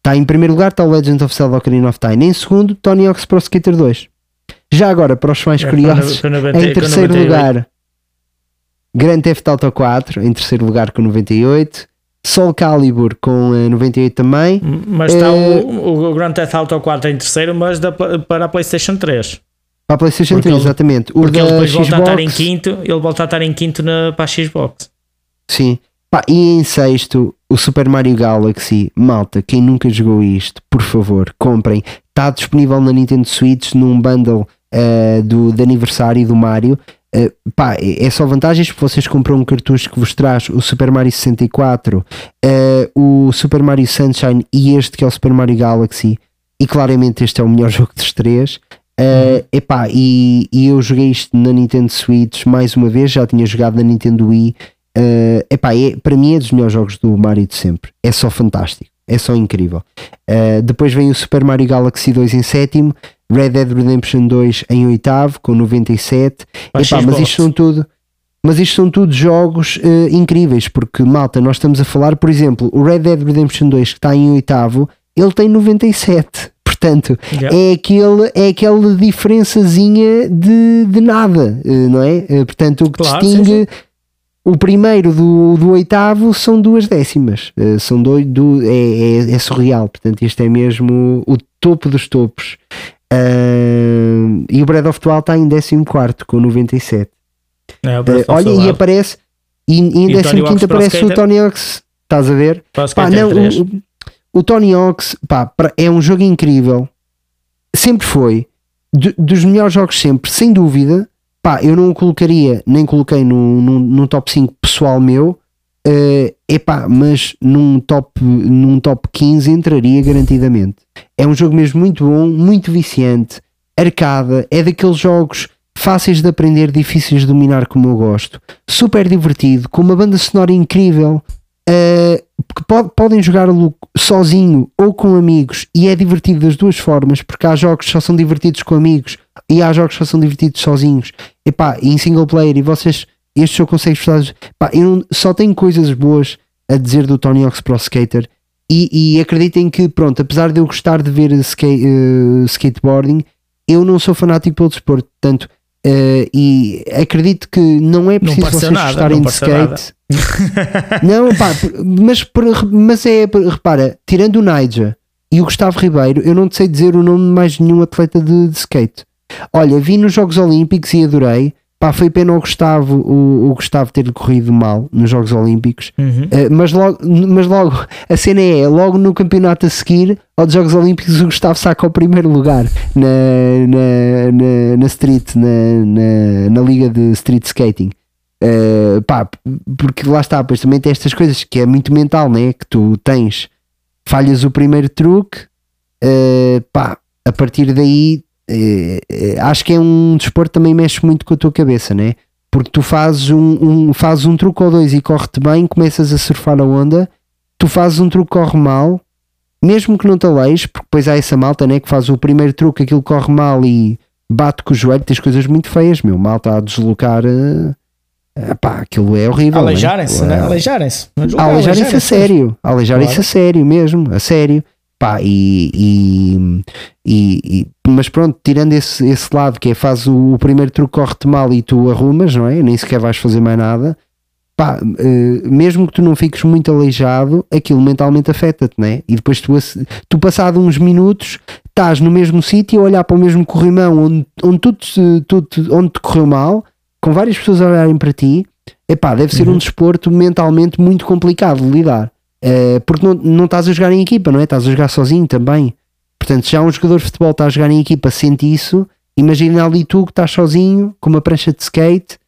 está em primeiro lugar está o Legend of Zelda Ocarina of Time em segundo Tony Hawk's Pro Skater 2 já agora para os mais É, curiosos 90 em terceiro 98. lugar Grand Theft Auto 4 em terceiro lugar com 98. Soul Calibur com 98 também. Mas está o, o Grand Theft Auto 4 em terceiro, mas da, para a PlayStation 3. Para a PlayStation porque 3, ele, exatamente. O porque ele depois Xbox, volta a estar em quinto, ele volta a estar em quinto na, para a Xbox. Sim. Pá, e em sexto, o Super Mario Galaxy. Malta, quem nunca jogou isto, por favor, comprem. Está disponível na Nintendo Switch num bundle uh, do, de aniversário do Mario. Uh, pá, é, é só vantagens porque vocês compram um cartucho que vos traz o Super Mario 64, uh, eh, o Super Mario Sunshine e este que é o Super Mario Galaxy. E claramente este é o melhor jogo dos três. Uh, epá, e, e eu joguei isto na Nintendo Switch mais uma vez, já tinha jogado na Nintendo Wii Uh, epá, é, para mim é dos melhores jogos do Mario de sempre. É só fantástico. É só incrível. Uh, depois vem o Super Mario Galaxy 2 em sétimo, Red Dead Redemption 2 em oitavo, com 97. Epá, mas isto são tudo. Mas isto são tudo jogos uh, incríveis, porque malta, nós estamos a falar, por exemplo, o Red Dead Redemption 2 que está em oitavo, ele tem 97. Portanto, yeah. é, aquele, é aquela diferençazinha de, de nada, não é? Portanto, o que claro, distingue. Sim, sim o primeiro do, do oitavo são duas décimas. Uh, são dois, do, é, é, é, surreal. Portanto, este é mesmo o topo dos topos. Uh, e o Breath of the Wild está em 14 com 97. É, uh, olha, e aparece. E, e em 15 aparece o Tony Hawk's. Estás a ver? Pá, não, o, o, Tony pá, é um jogo incrível. Sempre foi. Dos melhores jogos sempre, sem dúvida pá, eu não o colocaria, nem coloquei num, num, num top 5 pessoal meu, uh, epá, mas num top, num top 15 entraria garantidamente. É um jogo mesmo muito bom, muito viciante, arcada, é daqueles jogos fáceis de aprender, difíceis de dominar como eu gosto, super divertido, com uma banda sonora incrível, uh, que pod, podem jogá-lo sozinho ou com amigos e é divertido das duas formas, porque há jogos que só são divertidos com amigos e há jogos que são divertidos sozinhos. Epá, e em single player, e vocês, este jogo consegue gostar. Pá, eu não, só tenho coisas boas a dizer do Tony Hawk's Pro Skater. E, e acreditem que, pronto, apesar de eu gostar de ver skate, uh, skateboarding, eu não sou fanático pelo desporto. Portanto, Uh, e acredito que não é preciso não vocês nada, gostarem de skate. não, pá, mas, mas é, repara, tirando o Niger e o Gustavo Ribeiro, eu não sei dizer o nome de mais nenhum atleta de, de skate. Olha, vi nos Jogos Olímpicos e adorei. Pá, foi pena o Gustavo, o, o Gustavo ter corrido mal nos Jogos Olímpicos, uhum. uh, mas, logo, mas logo a cena é: logo no campeonato a seguir aos Jogos Olímpicos, o Gustavo saca o primeiro lugar na, na, na, na street, na, na, na, liga de street skating. Uh, pá, porque lá está, pois também tem estas coisas que é muito mental, né? Que tu tens, falhas o primeiro truque, uh, pá, a partir daí acho que é um desporto que também mexe muito com a tua cabeça, né? Porque tu fazes um, um, fazes um truque ou dois e corre-te bem, começas a surfar a onda, tu fazes um truque corre mal, mesmo que não te leis, porque depois há essa malta né, que faz o primeiro truque, aquilo corre mal e bate com o joelho, tens coisas muito feias, meu, malta a deslocar. Uh, pá, aquilo é horrível. Né? Aleijarem-se, né? Aleijarem-se. Aleijarem-se a sério. Aleijarem-se a sério mesmo, a sério. Pá, e, e, e, mas pronto, tirando esse, esse lado que é faz o, o primeiro truque corre-te mal e tu arrumas, não é? Nem sequer vais fazer mais nada. Pá, uh, mesmo que tu não fiques muito aleijado, aquilo mentalmente afeta-te, né? E depois tu, tu passado uns minutos, estás no mesmo sítio a olhar para o mesmo corrimão onde, onde, tu te, tu te, onde te correu mal, com várias pessoas a olharem para ti. Epá, deve ser uhum. um desporto mentalmente muito complicado de lidar. Uh, porque não, não estás a jogar em equipa, não é? Estás a jogar sozinho também. Portanto, já um jogador de futebol está a jogar em equipa, sente isso. Imagina ali tu que estás sozinho, com uma prancha de skate.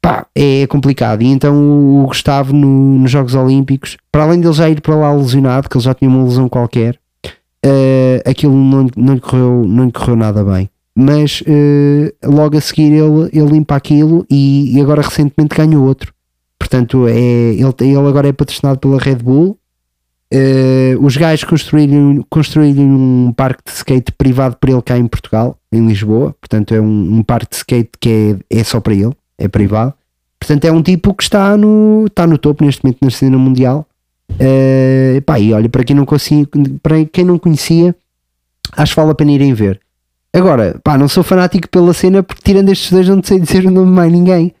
Pá, é complicado. E então o Gustavo no, nos Jogos Olímpicos, para além dele já ir para lá lesionado, que ele já tinha uma lesão qualquer, uh, aquilo não, não, lhe correu, não lhe correu nada bem. Mas uh, logo a seguir ele, ele limpa aquilo e, e agora recentemente ganhou outro. Portanto, é, ele, ele agora é patrocinado pela Red Bull. Uh, os gajos construíram, construíram um parque de skate privado para ele cá em Portugal, em Lisboa. Portanto, é um, um parque de skate que é, é só para ele, é privado. Portanto, é um tipo que está no, está no topo neste momento na cena mundial. Uh, pá, e olha, para quem, não conhecia, para quem não conhecia, acho que vale a pena irem ver. Agora, pá, não sou fanático pela cena porque tirando estes dois não sei dizer o nome mais ninguém.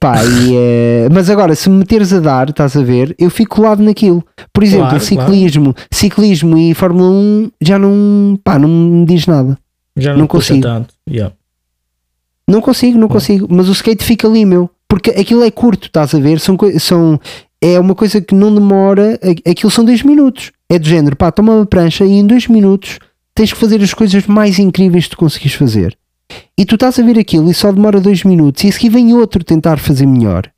Pá, e, uh, mas agora, se me meteres a dar, estás a ver, eu fico colado naquilo. Por exemplo, claro, ciclismo, claro. ciclismo e Fórmula 1 já não, pá, não me diz nada. Já não, não consigo. Tanto. Yeah. Não consigo, não consigo. Mas o skate fica ali, meu. Porque aquilo é curto, estás a ver? São, são, é uma coisa que não demora. Aquilo são dois minutos. É do género, pá, toma uma prancha e em dois minutos tens que fazer as coisas mais incríveis que tu conseguis fazer. E tu estás a ver aquilo e só demora dois minutos e a seguir vem outro tentar fazer melhor.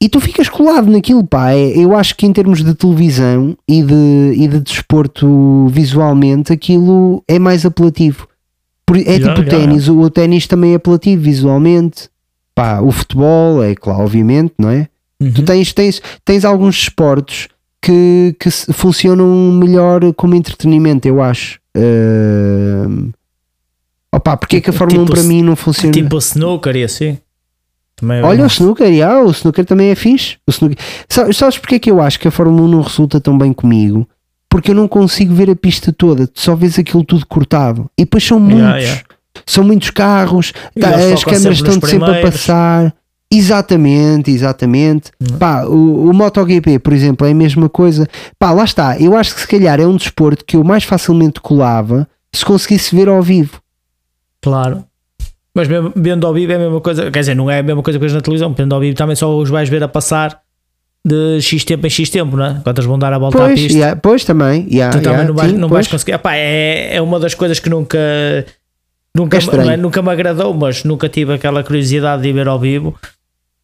E tu ficas colado naquilo, pá. É, eu acho que em termos de televisão e de, e de desporto visualmente, aquilo é mais apelativo. É yeah, tipo yeah, ténis, yeah. o ténis também é apelativo visualmente. Pá, o futebol é claro, obviamente, não é? Uhum. Tu tens, tens, tens alguns esportes que, que funcionam melhor como entretenimento, eu acho. Uh... Opa, porque é que a Fórmula tipo, 1 para mim não funciona? Tipo o snooker e assim. Também é Olha, o snooker, yeah, o snooker também é fixe. O snooker... Sabes, porque é que eu acho que a Fórmula 1 não resulta tão bem comigo? Porque eu não consigo ver a pista toda, tu só vês aquilo tudo cortado. E depois são muitos, yeah, yeah. são muitos carros, tá, as câmeras estão sempre a passar. Exatamente, exatamente. Uhum. Pá, o, o MotoGP, por exemplo, é a mesma coisa. Pá, lá está. Eu acho que se calhar é um desporto que eu mais facilmente colava se conseguisse ver ao vivo. Claro. Mas mesmo, vendo ao vivo é a mesma coisa. Quer dizer, não é a mesma coisa que na televisão. Vendo ao vivo também só os vais ver a passar de X tempo em X tempo, não é? Quantas vão dar a volta pois, à pista. Yeah, pois também. Yeah, tu também yeah, não, vais, sim, não vais conseguir. Epá, é, é uma das coisas que nunca. Nunca, é, é nunca me agradou, mas nunca tive aquela curiosidade de ir ver ao vivo.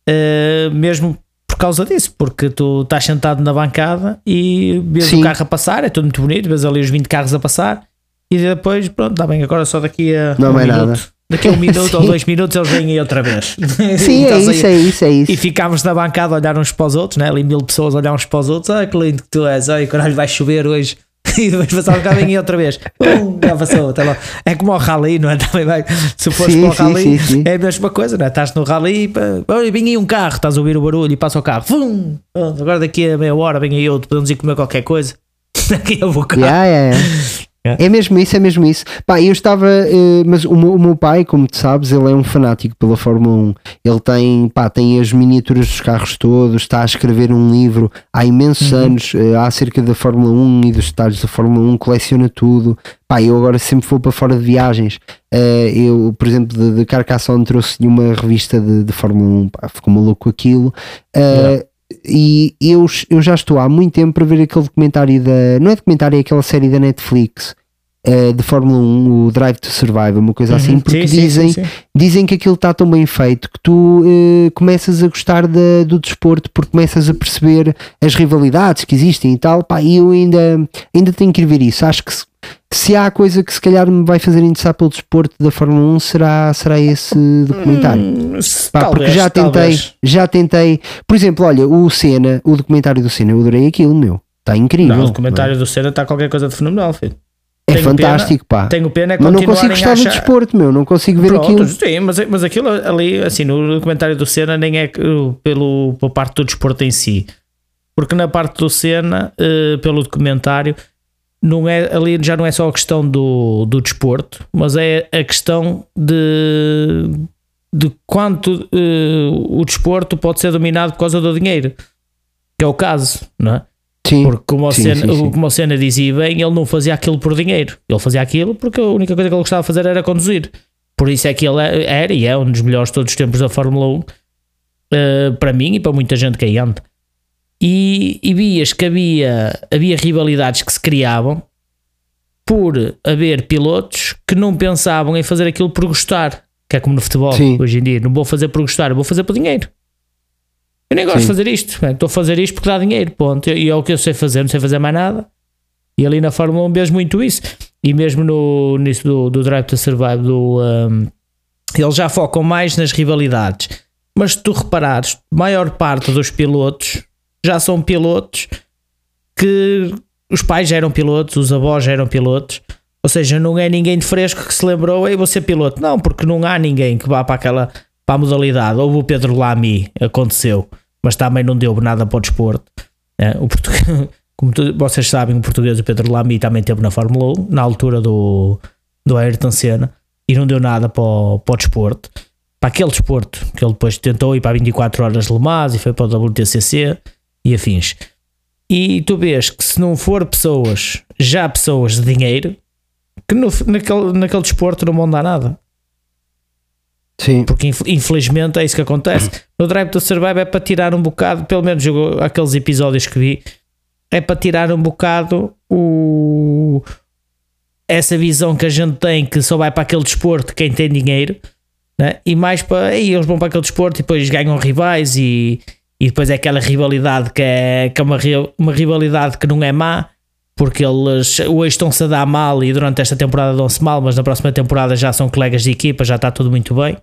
Uh, mesmo por causa disso, porque tu estás sentado na bancada e vês Sim. o carro a passar, é tudo muito bonito, vês ali os 20 carros a passar e depois, pronto, está bem, agora só daqui a não um é minuto. Nada. Daqui a um minuto ou dois minutos eles vêm aí outra vez. Sim, é isso, é isso, é isso. E ficámos na bancada a olhar uns para os outros, né? ali mil pessoas a olhar uns para os outros. Ai que lindo que tu és, ai caralho, vai chover hoje. e depois passar um bocado vem outra vez. Pum, já passou, tá lá. É como o rally, não é? Também vai, se fores para o rally, sim, sim, é a mesma coisa, não é? Estás no rally, olha, vem aí um carro, estás a ouvir o barulho e passa o carro. Pum, agora daqui a meia hora vem aí outro, podemos ir comer qualquer coisa. Daqui a pouco. Yeah, yeah, yeah. É. é mesmo isso, é mesmo isso. Pá, eu estava, uh, mas o meu, o meu, pai, como tu sabes, ele é um fanático pela Fórmula 1. Ele tem, pá, tem as miniaturas dos carros todos, está a escrever um livro há imensos uhum. anos uh, acerca da Fórmula 1 e dos detalhes da Fórmula 1, coleciona tudo. Pá, eu agora sempre vou para fora de viagens. Uh, eu, por exemplo, de, de Carcassonne trouxe-lhe uma revista de, de Fórmula 1, pá, ficou maluco aquilo. Uh, e eu, eu já estou há muito tempo para ver aquele documentário da. Não é documentário, é aquela série da Netflix uh, de Fórmula 1, o Drive to Survive, uma coisa assim, uhum. assim, porque sim, dizem, sim, sim, dizem que aquilo está tão bem feito que tu uh, começas a gostar de, do desporto porque começas a perceber as rivalidades que existem e tal. Pá, e eu ainda, ainda tenho que ir ver isso. Acho que se, se há coisa que se calhar me vai fazer interessar pelo desporto da Fórmula 1 será, será esse documentário. Hum, Pá, talvez, porque já tentei, talvez. já tentei. Por exemplo, olha, o Senna, o documentário do Senna, eu adorei aquilo, meu. Está incrível. Não, o documentário do Senna está qualquer coisa de fenomenal, filho. É tenho fantástico, pena, pá. Tenho pena é Mas não consigo gostar achar... do desporto, meu. Não consigo ver Pronto, aquilo. Sim, mas, mas aquilo ali, assim, no documentário do Senna, nem é pelo, pela parte do desporto em si. Porque na parte do Senna, uh, pelo documentário, não é, ali já não é só a questão do, do desporto, mas é a questão de, de quanto uh, o desporto pode ser dominado por causa do dinheiro. Que é o caso, não é? Sim, porque como, sim, Senna, sim, sim. como o Senna dizia bem, ele não fazia aquilo por dinheiro. Ele fazia aquilo porque a única coisa que ele gostava de fazer era conduzir. Por isso é que ele é, era e é um dos melhores de todos os tempos da Fórmula 1 uh, eh, para mim e para muita gente que aí anda. E, e vias que havia, havia rivalidades que se criavam por haver pilotos que não pensavam em fazer aquilo por gostar, que é como no futebol sim. hoje em dia. Não vou fazer por gostar, vou fazer por dinheiro. Eu nem gosto Sim. de fazer isto. Estou a fazer isto porque dá dinheiro. Ponto. E é o que eu sei fazer, não sei fazer mais nada. E ali na Fórmula 1 vejo muito isso. E mesmo no, nisso do, do Drive to Survive, do, um, eles já focam mais nas rivalidades. Mas se tu reparares, a maior parte dos pilotos já são pilotos que os pais já eram pilotos, os avós já eram pilotos. Ou seja, não é ninguém de fresco que se lembrou, vou ser piloto. Não, porque não há ninguém que vá para aquela para a modalidade. Houve o Pedro Lamy, aconteceu mas também não deu nada para o desporto. É, o português, como tu, vocês sabem, o português, o Pedro Lamy, também teve na Fórmula 1, na altura do, do Ayrton Senna, e não deu nada para o, para o desporto. para aquele desporto, que ele depois tentou ir para 24 horas de Le Mans e foi para o WTCC e afins. E tu vês que se não for pessoas, já pessoas de dinheiro, que no, naquele, naquele desporto não vão dar nada. Sim. Porque infelizmente é isso que acontece. No Drive to Survive é para tirar um bocado, pelo menos aqueles episódios que vi, é para tirar um bocado o, essa visão que a gente tem que só vai para aquele desporto quem tem dinheiro né? e mais para aí eles vão para aquele desporto e depois ganham rivais e, e depois é aquela rivalidade que é, que é uma, uma rivalidade que não é má porque eles hoje estão-se a dar mal e durante esta temporada dão-se mal, mas na próxima temporada já são colegas de equipa, já está tudo muito bem.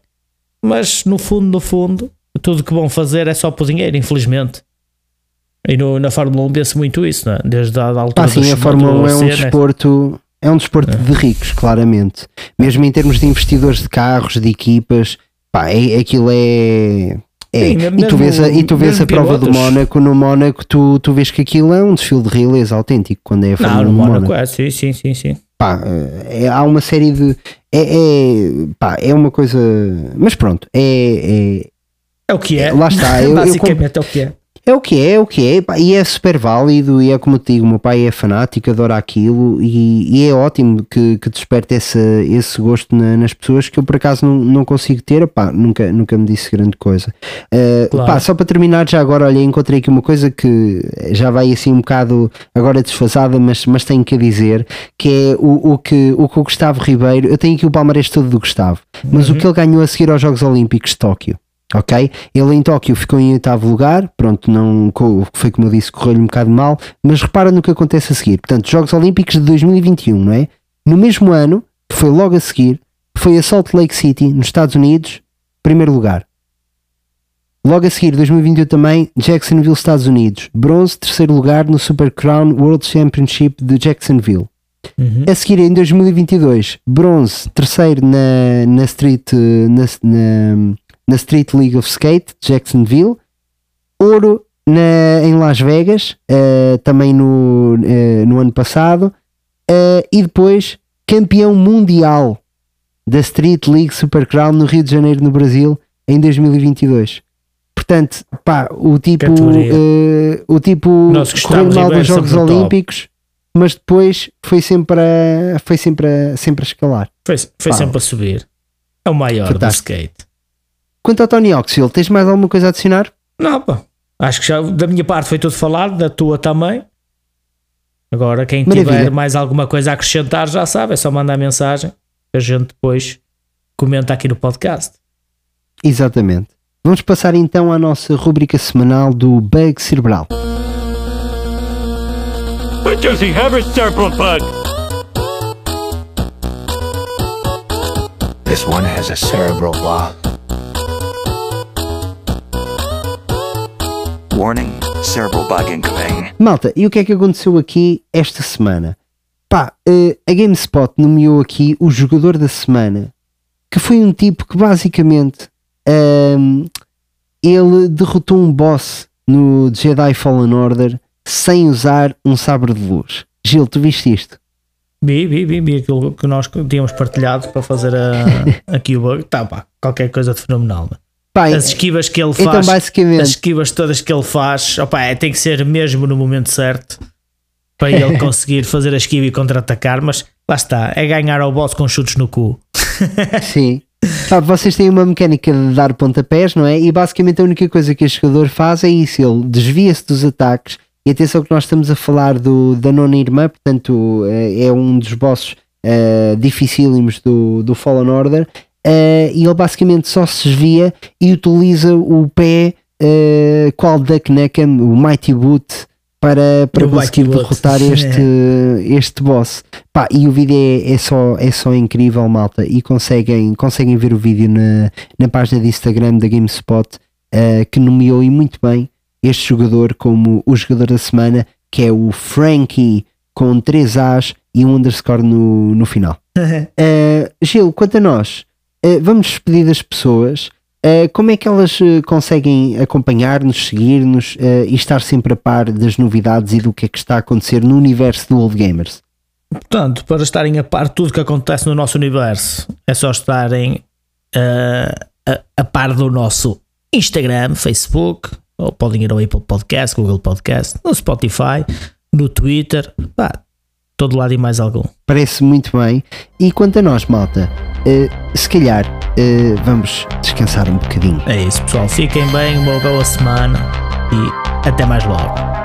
Mas no fundo, no fundo, tudo que vão fazer é só por dinheiro, infelizmente. E no, na Fórmula 1 vê-se muito isso, não é? desde a altura ah, sim, a Fórmula 1 é um desporto, é um desporto é. de ricos, claramente. Mesmo em termos de investidores de carros, de equipas, pá, é, aquilo é é, Sim, e, tu vês a, e tu vês a prova do Mónaco, no Mónaco tu, tu vês que aquilo é um desfile de realeza autêntico quando é a Fórmula Não, no Mónaco, Mónaco. é, sim, sim, sim, sim. Pá, é, há uma série de é, é, pá, é uma coisa mas pronto, é, é, é o que é, lá está, eu, basicamente eu, é o que é é o que é, é o que é, e é super válido, e é como eu te digo, meu pai é fanático, adora aquilo, e, e é ótimo que, que desperte esse, esse gosto na, nas pessoas que eu por acaso não, não consigo ter, pá, nunca, nunca me disse grande coisa. Uh, claro. pá, só para terminar, já agora, olha, encontrei aqui uma coisa que já vai assim um bocado agora desfasada, mas, mas tenho que dizer, que é o, o, que, o que o Gustavo Ribeiro, eu tenho aqui o palmarés todo do Gustavo, mas uhum. o que ele ganhou a seguir aos Jogos Olímpicos de Tóquio ok? Ele em Tóquio ficou em oitavo lugar, pronto, não foi como eu disse, correu-lhe um bocado mal, mas repara no que acontece a seguir. Portanto, Jogos Olímpicos de 2021, não é? No mesmo ano, foi logo a seguir, foi a Salt Lake City, nos Estados Unidos, primeiro lugar. Logo a seguir, 2021 também, Jacksonville, Estados Unidos. Bronze, terceiro lugar no Super Crown World Championship de Jacksonville. Uhum. A seguir, em 2022, bronze, terceiro na, na Street, na, na, na Street League of Skate de Jacksonville, ouro na, em Las Vegas, uh, também no, uh, no ano passado, uh, e depois campeão mundial da Street League Super Crown no Rio de Janeiro, no Brasil, em 2022. Portanto, pá, o tipo, o tipo correu mal dos Jogos Olímpicos, mas depois foi sempre a, foi sempre a, sempre a escalar. Foi, foi sempre a subir. É o maior Fantástico. do skate. Quanto ao Tony Oxfield, tens mais alguma coisa a adicionar? Não, pá. Acho que já da minha parte foi tudo falado, da tua também. Agora, quem Maravilha. tiver mais alguma coisa a acrescentar já sabe, é só mandar mensagem que a gente depois comenta aqui no podcast. Exatamente. Vamos passar então à nossa rubrica semanal do Bug Cerebral. Does he have a cerebral bug? This one has a cerebral bug. Warning, cerebral bug incoming. Malta, e o que é que aconteceu aqui esta semana? Pá, uh, a GameSpot nomeou aqui o jogador da semana, que foi um tipo que basicamente um, ele derrotou um boss no Jedi Fallen Order sem usar um sabre de luz. Gil, tu viste isto? Vi, vi, vi, vi aquilo que nós tínhamos partilhado para fazer a, aqui o bug. Tá, pá, qualquer coisa de fenomenal. Né? Pai, as esquivas que ele faz, então as esquivas todas que ele faz, opa, é, tem que ser mesmo no momento certo para ele conseguir fazer a esquiva e contra-atacar. Mas lá está, é ganhar ao boss com chutes no cu. Sim. Sabe, vocês têm uma mecânica de dar pontapés, não é? E basicamente a única coisa que este jogador faz é isso: ele desvia-se dos ataques. E atenção que nós estamos a falar do, da nona irmã, portanto é, é um dos bosses uh, dificílimos do, do Fallen Order uh, e ele basicamente só se desvia e utiliza o pé uh, qual Duck Neckham, o Mighty Boot, para, para conseguir derrotar este, este boss. Pá, e o vídeo é, é, só, é só incrível, malta. E conseguem, conseguem ver o vídeo na, na página de Instagram da GameSpot, uh, que nomeou e muito bem este jogador como o jogador da semana, que é o Frankie, com 3 As e um underscore no, no final. Gil, quanto a nós, vamos despedir das pessoas. Uh, como é que elas uh, conseguem acompanhar-nos, seguir-nos uh, e estar sempre a par das novidades e do que é que está a acontecer no universo do Old Gamers? Portanto, para estarem a par de tudo que acontece no nosso universo, é só estarem a, a par do nosso Instagram, Facebook, ou podem ir ao Apple Podcast, Google Podcast, no Spotify, no Twitter, pá, todo lado e mais algum. Parece muito bem. E quanto a nós, malta, uh, se calhar uh, vamos descansar um bocadinho. É isso, pessoal. Fiquem bem, uma boa semana e até mais logo.